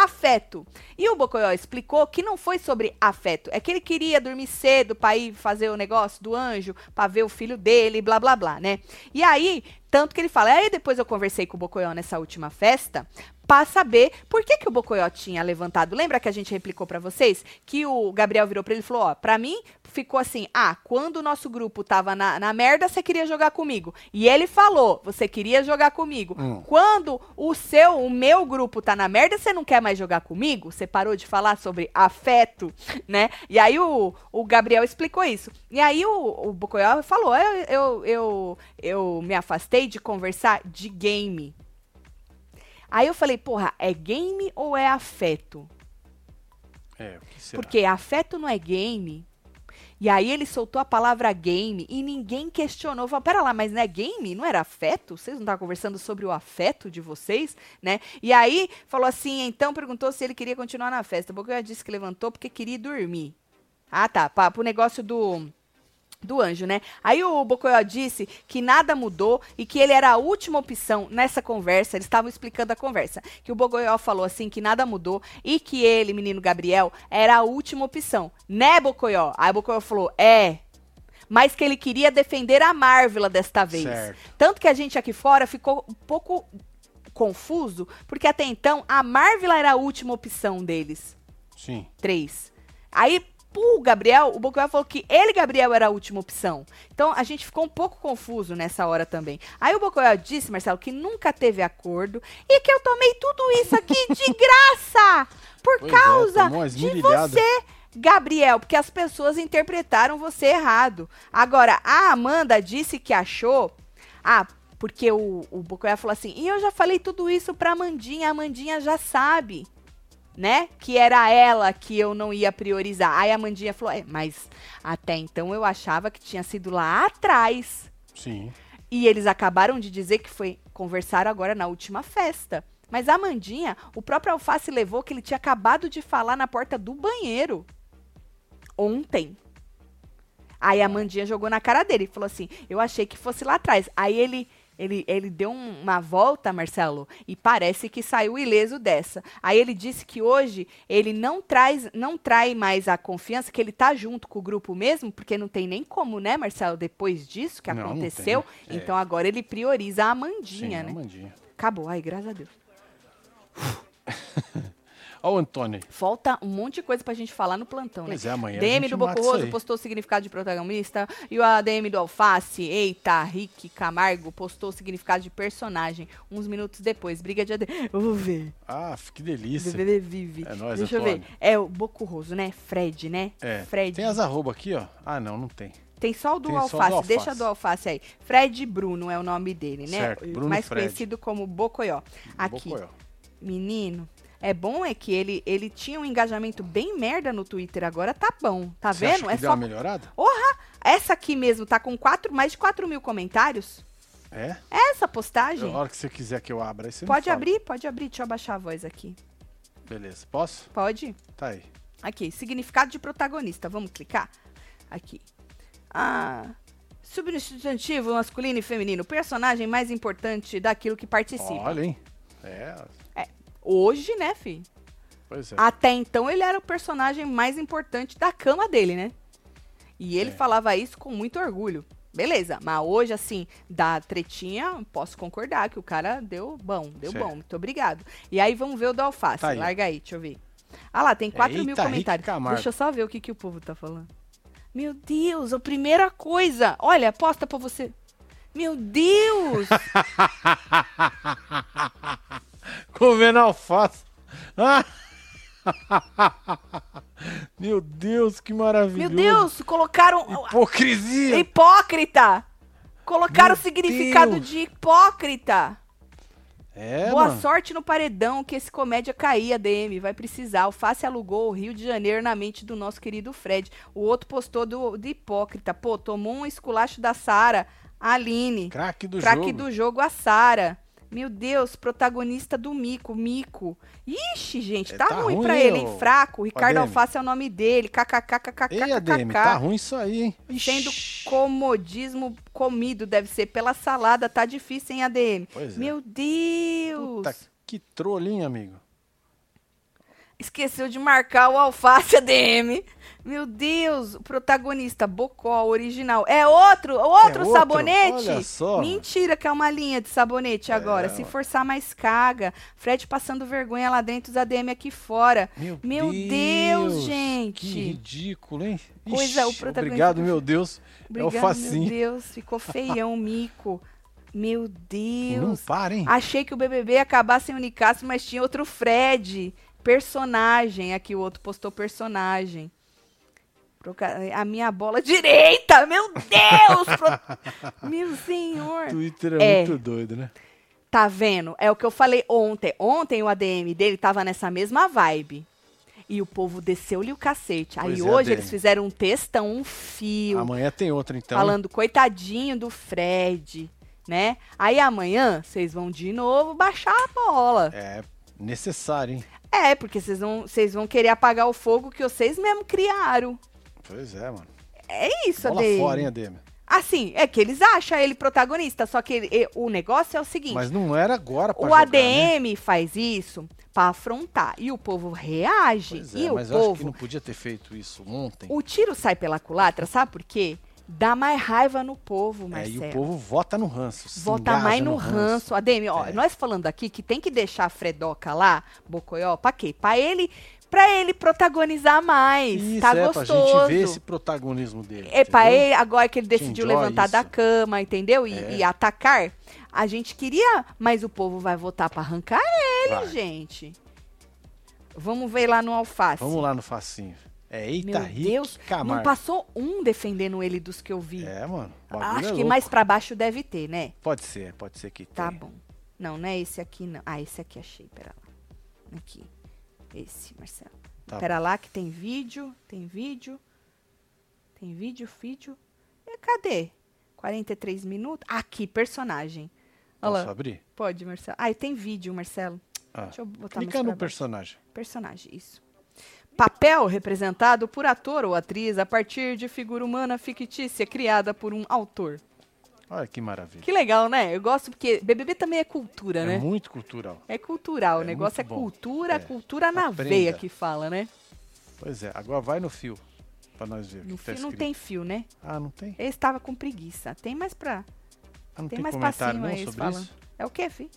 afeto. E o Bocoió explicou que não foi sobre afeto, é que ele queria dormir cedo para ir fazer o negócio do anjo, para ver o filho dele, blá blá blá, né? E aí, tanto que ele fala, aí depois eu conversei com o Bocoió nessa última festa, para saber por que, que o Bocoió tinha levantado. Lembra que a gente replicou para vocês? Que o Gabriel virou pra ele e falou: Ó, pra mim ficou assim: ah, quando o nosso grupo tava na, na merda, você queria jogar comigo. E ele falou: você queria jogar comigo. Hum. Quando o seu, o meu grupo tá na merda, você não quer mais jogar comigo? Você parou de falar sobre afeto, né? E aí o, o Gabriel explicou isso. E aí o, o Bocoió falou: eu, eu, eu, eu me afastei de conversar de game. Aí eu falei, porra, é game ou é afeto? É, o que será? Porque afeto não é game. E aí ele soltou a palavra game e ninguém questionou. Falou, pera lá, mas não é game? Não era afeto? Vocês não estavam conversando sobre o afeto de vocês, né? E aí falou assim, então perguntou se ele queria continuar na festa. O Bocoió disse que levantou porque queria ir dormir. Ah, tá. Para o negócio do do anjo, né? Aí o Bocoyó disse que nada mudou e que ele era a última opção nessa conversa. Eles estavam explicando a conversa. Que o Bocoyó falou assim que nada mudou e que ele, menino Gabriel, era a última opção. Né, Bocoyó? Aí o Bocoyó falou: é. Mas que ele queria defender a Marvela desta vez. Certo. Tanto que a gente aqui fora ficou um pouco confuso, porque até então a Marvela era a última opção deles. Sim. Três. Aí, pro Gabriel, o Bocoyó falou que ele, Gabriel, era a última opção. Então, a gente ficou um pouco confuso nessa hora também. Aí o Bocoyó disse, Marcelo, que nunca teve acordo e que eu tomei tudo isso aqui de graça por Pois é, causa umas de você, Gabriel, porque as pessoas interpretaram você errado. Agora, a Amanda disse que achou... Ah, porque o, o falou assim, e eu já falei tudo isso pra Amandinha, a Amandinha já sabe né? Que era ela que eu não ia priorizar. Aí a Mandinha falou: é, mas até então eu achava que tinha sido lá atrás. Sim. E eles acabaram de dizer que foi conversar agora na última festa. Mas a Mandinha, o próprio Alface levou que ele tinha acabado de falar na porta do banheiro. Ontem. Aí a Mandinha jogou na cara dele e falou assim: Eu achei que fosse lá atrás. Aí ele. Ele, ele deu um- uma volta, Marcelo, e parece que saiu ileso dessa. Aí ele disse que hoje ele não traz, não trai mais a confiança que ele tá junto com o grupo mesmo, porque não tem nem como, né, Marcelo, depois disso que Não, não aconteceu. tem. É. Então agora ele prioriza a Sim, Amandinha, né? Amandinha. Acabou, ai, graças a Deus. Ó o Antônio. Falta um monte de coisa pra gente falar no plantão, Pois né? é, amanhã a DM do Bocorroso postou o significado de protagonista. E o ADM do Alface, eita, Rick Camargo, postou o significado de personagem. Uns minutos depois. Briga de ADM. Eu vou ver. Ah, que delícia. BBB vive. É nóis, Deixa eu ver. Antônio. É o Bocorroso, né? Fred, né? É. Fred. Tem as arroba aqui, ó. Ah, não, não tem. Tem só o do Tem só o do alface. Alface. deixa do alface aí. Fred Bruno é o nome dele, né? Certo, Bruno Mais Fred. conhecido como Bocoió. Aqui, Bocoió. menino. É bom é que ele, ele tinha um engajamento bem merda no Twitter, agora tá bom. Tá Você acha vendo? que É deu só. uma melhorada? Essa aqui mesmo tá com quatro, mais de 4 mil comentários. É? Essa postagem. A hora que você quiser que eu abra, aí você Pode abrir, pode abrir. Deixa eu abaixar a voz aqui. Beleza. Posso? Pode? Tá aí. Aqui, significado de protagonista. Vamos clicar? Aqui. Ah. Substantivo masculino e feminino. Personagem mais importante daquilo que participa. Olha, hein? É, Hoje, né, fi? pois é. Até então ele era o personagem mais importante da cama dele, né? E ele É. falava isso com muito orgulho. Beleza, mas hoje, assim, da tretinha, posso concordar que o cara deu bom, deu Certo. bom, muito obrigado. E aí vamos ver o do alface. Tá. Larga aí, deixa eu ver. Ah lá, tem 4 mil comentários. Deixa eu só ver o que, que o povo tá falando. Meu Deus, a primeira coisa. Olha, posta pra você. Meu Deus! Comendo alface. Ah! Meu Deus, que Meu maravilhoso. Deus, colocaram. Hipocrisia. Hipócrita! Colocaram Meu o significado Deus. de hipócrita. É, Boa mano. sorte no paredão que esse comédia cair, DM. Vai precisar. O Face alugou o Rio de Janeiro na mente do nosso querido Fred. O outro postou do, do hipócrita. Pô, tomou um esculacho da Sara. Aline. Craque do Craque jogo. do jogo, a Sara. Meu Deus, protagonista do Mico, Mico. Ixi, gente, É, tá, tá ruim, ruim, pra ele, hein? Fraco. Ricardo ADM. Alface é o nome dele. KKKKKK. Ei, ADM, tá ruim isso aí, hein? Sendo Ixi. comodismo comido, deve ser pela salada, tá difícil, hein, ADM? Pois é. Meu Deus! Puta, que trolinho, amigo. Esqueceu de marcar o alface ADM. Meu Deus, o protagonista, Bocó, original. É outro, outro É outro? sabonete? Olha só. Mentira que é uma linha de sabonete agora. Se forçar mais caga. Fred passando vergonha lá dentro, os ADM aqui fora. Meu, Meu Deus, gente. Que ridículo, hein? Pois é, o Ixi, protagonista Obrigado, do meu Deus. Obrigado, é o facinho. meu Deus, ficou feião, mico. Meu Não Deus. para, hein? Achei que o BBB ia acabar sem o Nicasso, mas tinha outro Fred. Personagem. Aqui o outro postou personagem. A minha bola direita! Meu Deus! Pro- Meu senhor! Twitter é, É. muito doido, né? Tá vendo? É o que eu falei ontem. Ontem o ADM dele tava nessa mesma vibe. E o povo desceu-lhe o cacete. Aí Pois é, hoje ADM. eles fizeram um textão, um fio. Amanhã tem outra, então. falando coitadinho do Fred, né? Aí amanhã vocês vão de novo baixar a bola. É necessário, hein? É, porque vocês vão, vocês vão querer apagar o fogo que vocês mesmo criaram. Pois é, mano. É isso, Bola ADM. fora, hein, ADM? Assim, é que eles acham ele protagonista, só que ele- e- o negócio é o seguinte. Mas não era agora pra o jogar, né? ADM faz isso pra afrontar. E o povo reage. Pois e é, o mas eu acho que povo. não podia ter feito isso ontem. O tiro sai pela culatra, sabe por quê? Dá mais raiva no povo, É, Marcelo. e o povo vota no ranço. Vota mais no ranço. ADM, ó, É. nós falando aqui que tem que deixar a Fredoca lá, Bocoió, pra quê? Pra ele, pra ele protagonizar mais. Isso, tá é, gostoso. pra gente ver esse protagonismo dele. É pra entendeu? ele, agora que ele decidiu levantar da isso. cama, entendeu? E, É. e atacar. A gente queria, mas o povo vai votar pra arrancar ele, Vai. gente. Vamos ver lá no alface. Vamos lá no facinho. É, eita, Meu Rick Deus, não Camargo. passou um defendendo ele dos que eu vi. É, mano. Acho é que mais pra baixo deve ter, né? Pode ser, pode ser que Tá tenha. bom. Não, não é esse aqui, não. Ah, esse aqui achei, pera lá. Aqui. Esse, Marcelo. Tá pera lá que tem vídeo, tem vídeo. Tem vídeo, vídeo. E cadê? 43 minutos. Aqui, personagem. Olha Posso lá. abrir? Pode, Marcelo. Ah, e tem vídeo, Marcelo. Ah, Deixa eu botar clica no personagem. Personagem, isso. Papel representado por ator ou atriz a partir de figura humana fictícia criada por um autor. Olha que maravilha. Que legal, né? Eu gosto porque BBB também é cultura, é né? muito cultural. É cultural, o É negócio é bom. cultura, É. cultura na Aprenda. veia que fala, né? Pois é, agora vai no fio. Pra nós ver o No que tá fio não escrito. tem fio, né? Ah, não tem? Ele estava com preguiça. Tem mais pra. Ah, não Tem tem, mais comentário não sobre isso? É o quê, fi?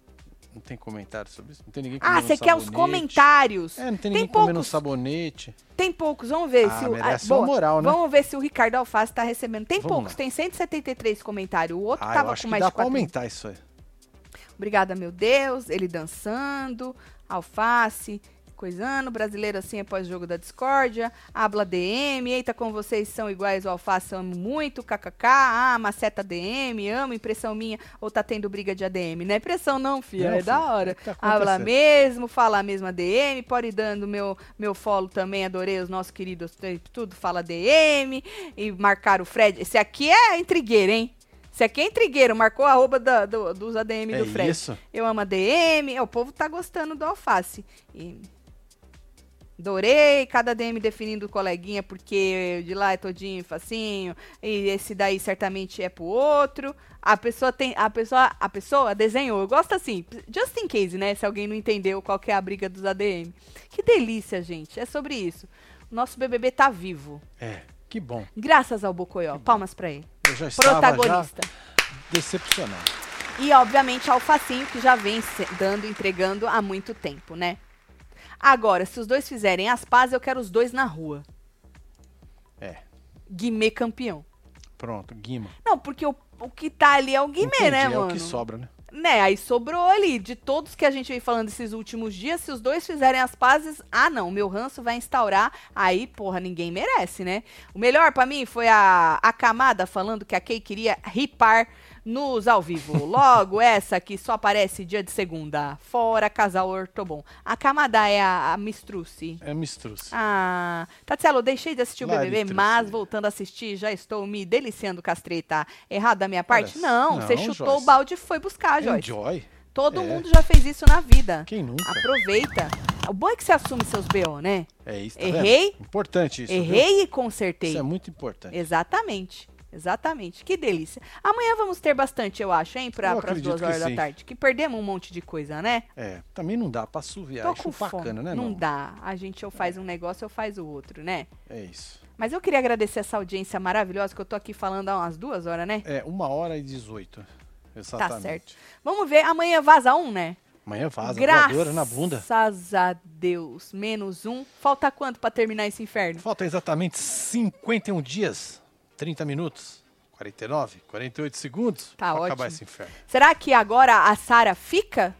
Não tem comentário sobre isso? Não tem ninguém Ah, você quer os comentários. É, não tem Tem ninguém comendo poucos. sabonete. Tem poucos, vamos ver Ah, se o. merece boa. moral, né? Vamos ver se o Ricardo Alface tá recebendo. Tem Vamos poucos, lá. tem 173 comentários. O outro Ah, eu tava acho com que mais dá de pra 4 aumentar isso aí. Obrigada, meu Deus. Ele dançando, alface, coisando, brasileiro assim após o jogo da discórdia, habla DM, eita, com vocês são iguais, o alface amo muito, kkk, ah, maceta DM, amo, impressão minha, ou tá tendo briga de ADM, não é impressão não, filha, Não, é da hora. é tá Habla mesmo, fala a mesma DM, pode ir dando meu, meu follow também, adorei os nossos queridos, tudo fala DM, e marcar o Fred, esse aqui é intrigueiro, hein? Esse aqui é intrigueiro, marcou a arroba da- do- dos ADM É do Fred. isso? Eu amo a DM. É, o povo tá gostando do alface. E adorei cada DM definindo o coleguinha, porque de lá é todinho facinho. E esse daí certamente é pro outro. A pessoa tem. A pessoa, a pessoa desenhou. Eu gosto assim, just in case, né? Se alguém não entendeu qual que é a briga dos ADM. Que delícia, gente. É sobre isso. Nosso BBB tá vivo. É, que bom. Graças ao Bocoió. Palmas pra ele. Eu já estava já Protagonista. decepcionado. E, obviamente, Alfacinho, que já vem dando, entregando há muito tempo, né? Agora, se os dois fizerem as pazes, eu quero os dois na rua. É, Guimê campeão. pronto, Guima. Não, porque o, o que tá ali é o Guimê, Entendi, né, é mano? o que sobra, né? Né, aí sobrou ali. De todos que a gente vem falando esses últimos dias, se os dois fizerem as pazes, ah, não, meu ranço vai instaurar. Aí, porra, ninguém merece, né? O melhor pra mim foi a, a camada falando que a Kay queria ripar nos ao vivo. Logo, essa que só aparece dia de segunda. Fora casal ortobon. A camada é a, a Mistruce. É mistruce. Ah, Tatielo, eu deixei de assistir o Lá, BBB, mas voltando a assistir, já estou me deliciando com as treta. Errado da minha parte? Não, não, você chutou Joyce. o balde e foi buscar, Joyce. Enjoy. Todo É. mundo já fez isso na vida. Quem nunca? Aproveita. O bom é que você assume seus BO, né? É isso, tá Errei. vendo? Importante isso, viu? Errei e consertei. Isso é muito importante. Exatamente. Exatamente. Que delícia. Amanhã vamos ter bastante, eu acho, hein? Pras acredito duas horas da sim. tarde. Que perdemos um monte de coisa, né? É, também não dá pra assoviar. Tô com bacana, fome. né, não não? dá. A gente ou faz um negócio ou faz o outro, né? É isso. Mas eu queria agradecer essa audiência maravilhosa que eu tô aqui falando há umas duas horas, né? É, uma hora e dezoito. Exatamente. Tá certo. Vamos ver. Amanhã vaza um, né? Amanhã vaza, Graças na bunda. a Deus. Menos um. Falta quanto pra terminar esse inferno? Falta exatamente 51 dias, 30 minutos, 49, 48 segundos Tá pra ótimo. acabar esse inferno. Será que agora a Sara fica?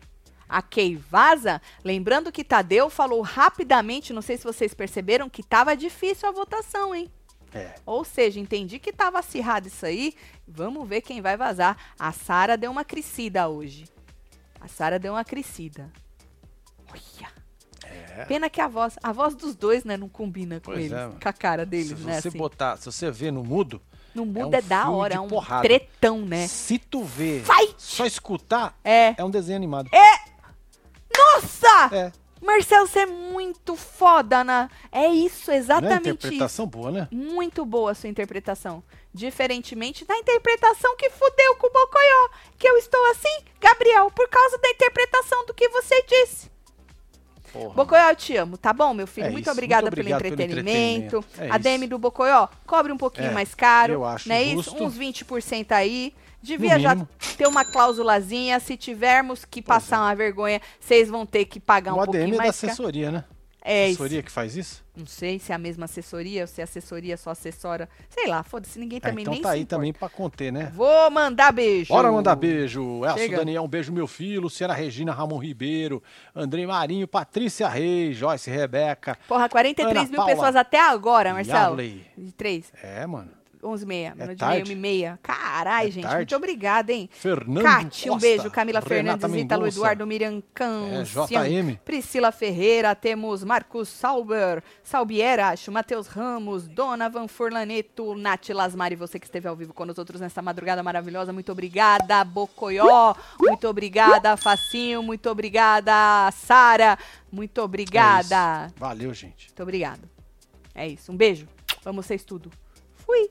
A Kay vaza? Lembrando que Tadeu falou rapidamente, não sei se vocês perceberam, que tava difícil a votação, hein? É, Ou seja, entendi que tava acirrado isso aí. Vamos ver quem vai vazar. A Sara deu uma crescida hoje. A Sara deu uma crescida. Olha. É. Pena que a voz, a voz dos dois, né, não combina com Pois eles, é, com a cara deles, se né, você assim. botar, se você vê no mudo, No é mundo um é, da hora, é um porrada. tretão, né? se tu vê, Vai! só escutar, É. é um desenho animado. Nossa! É. Marcelo, você é muito foda, na. É isso, Não é exatamente isso. interpretação boa, né? Muito boa a sua interpretação. Diferentemente da interpretação que fudeu com o Bocoió. Que eu estou assim, Gabriel, por causa da interpretação do que você disse. Porra. Bocoió, eu te amo, tá bom, meu filho? É muito isso, obrigada muito obrigado pelo pelo entretenimento. entretenimento. É a. DM do Bocoió, cobre um pouquinho É, mais caro. eu acho não é isso? justo. Uns 20% aí. Devia já ter uma cláusulazinha. Se tivermos que passar uma vergonha, vocês vão ter que pagar um o ADM pouquinho é da mais caro. assessoria, né? É isso. assessoria que faz isso? Não sei se é a mesma assessoria ou se a assessoria só assessora. Sei lá, foda-se, ninguém Ah, também então nem tá aí importa. também pra conter, né? Vou mandar beijo. Bora mandar beijo. Elcio Chega. Daniel, um beijo meu filho. Luciana Regina, Ramon Ribeiro, Andrei Marinho, Patrícia Reis, Joyce Rebeca. Porra, 43 Ana mil Paula. pessoas até agora, Marcelo. Yarley. De 3, É, mano. 11 e meia. É de meia, e meia. Caralho, É gente. tarde. Muito obrigada, hein? Fernando Cate, um beijo. Camila Renata Fernandes, Ítalo. Eduardo Miriam É, JM. Priscila Ferreira, temos Marcos Sauber, Salbiera, acho, Matheus Ramos, Dona Van Furlaneto, Nath Lasmari, você que esteve ao vivo com nós outros nesta madrugada maravilhosa. Muito obrigada, Bocoió. Muito obrigada, Facinho. Muito obrigada, Sara. Muito É obrigada. isso. Valeu, gente. Muito obrigada. É isso. Um beijo. Vamos vocês tudo. Fui.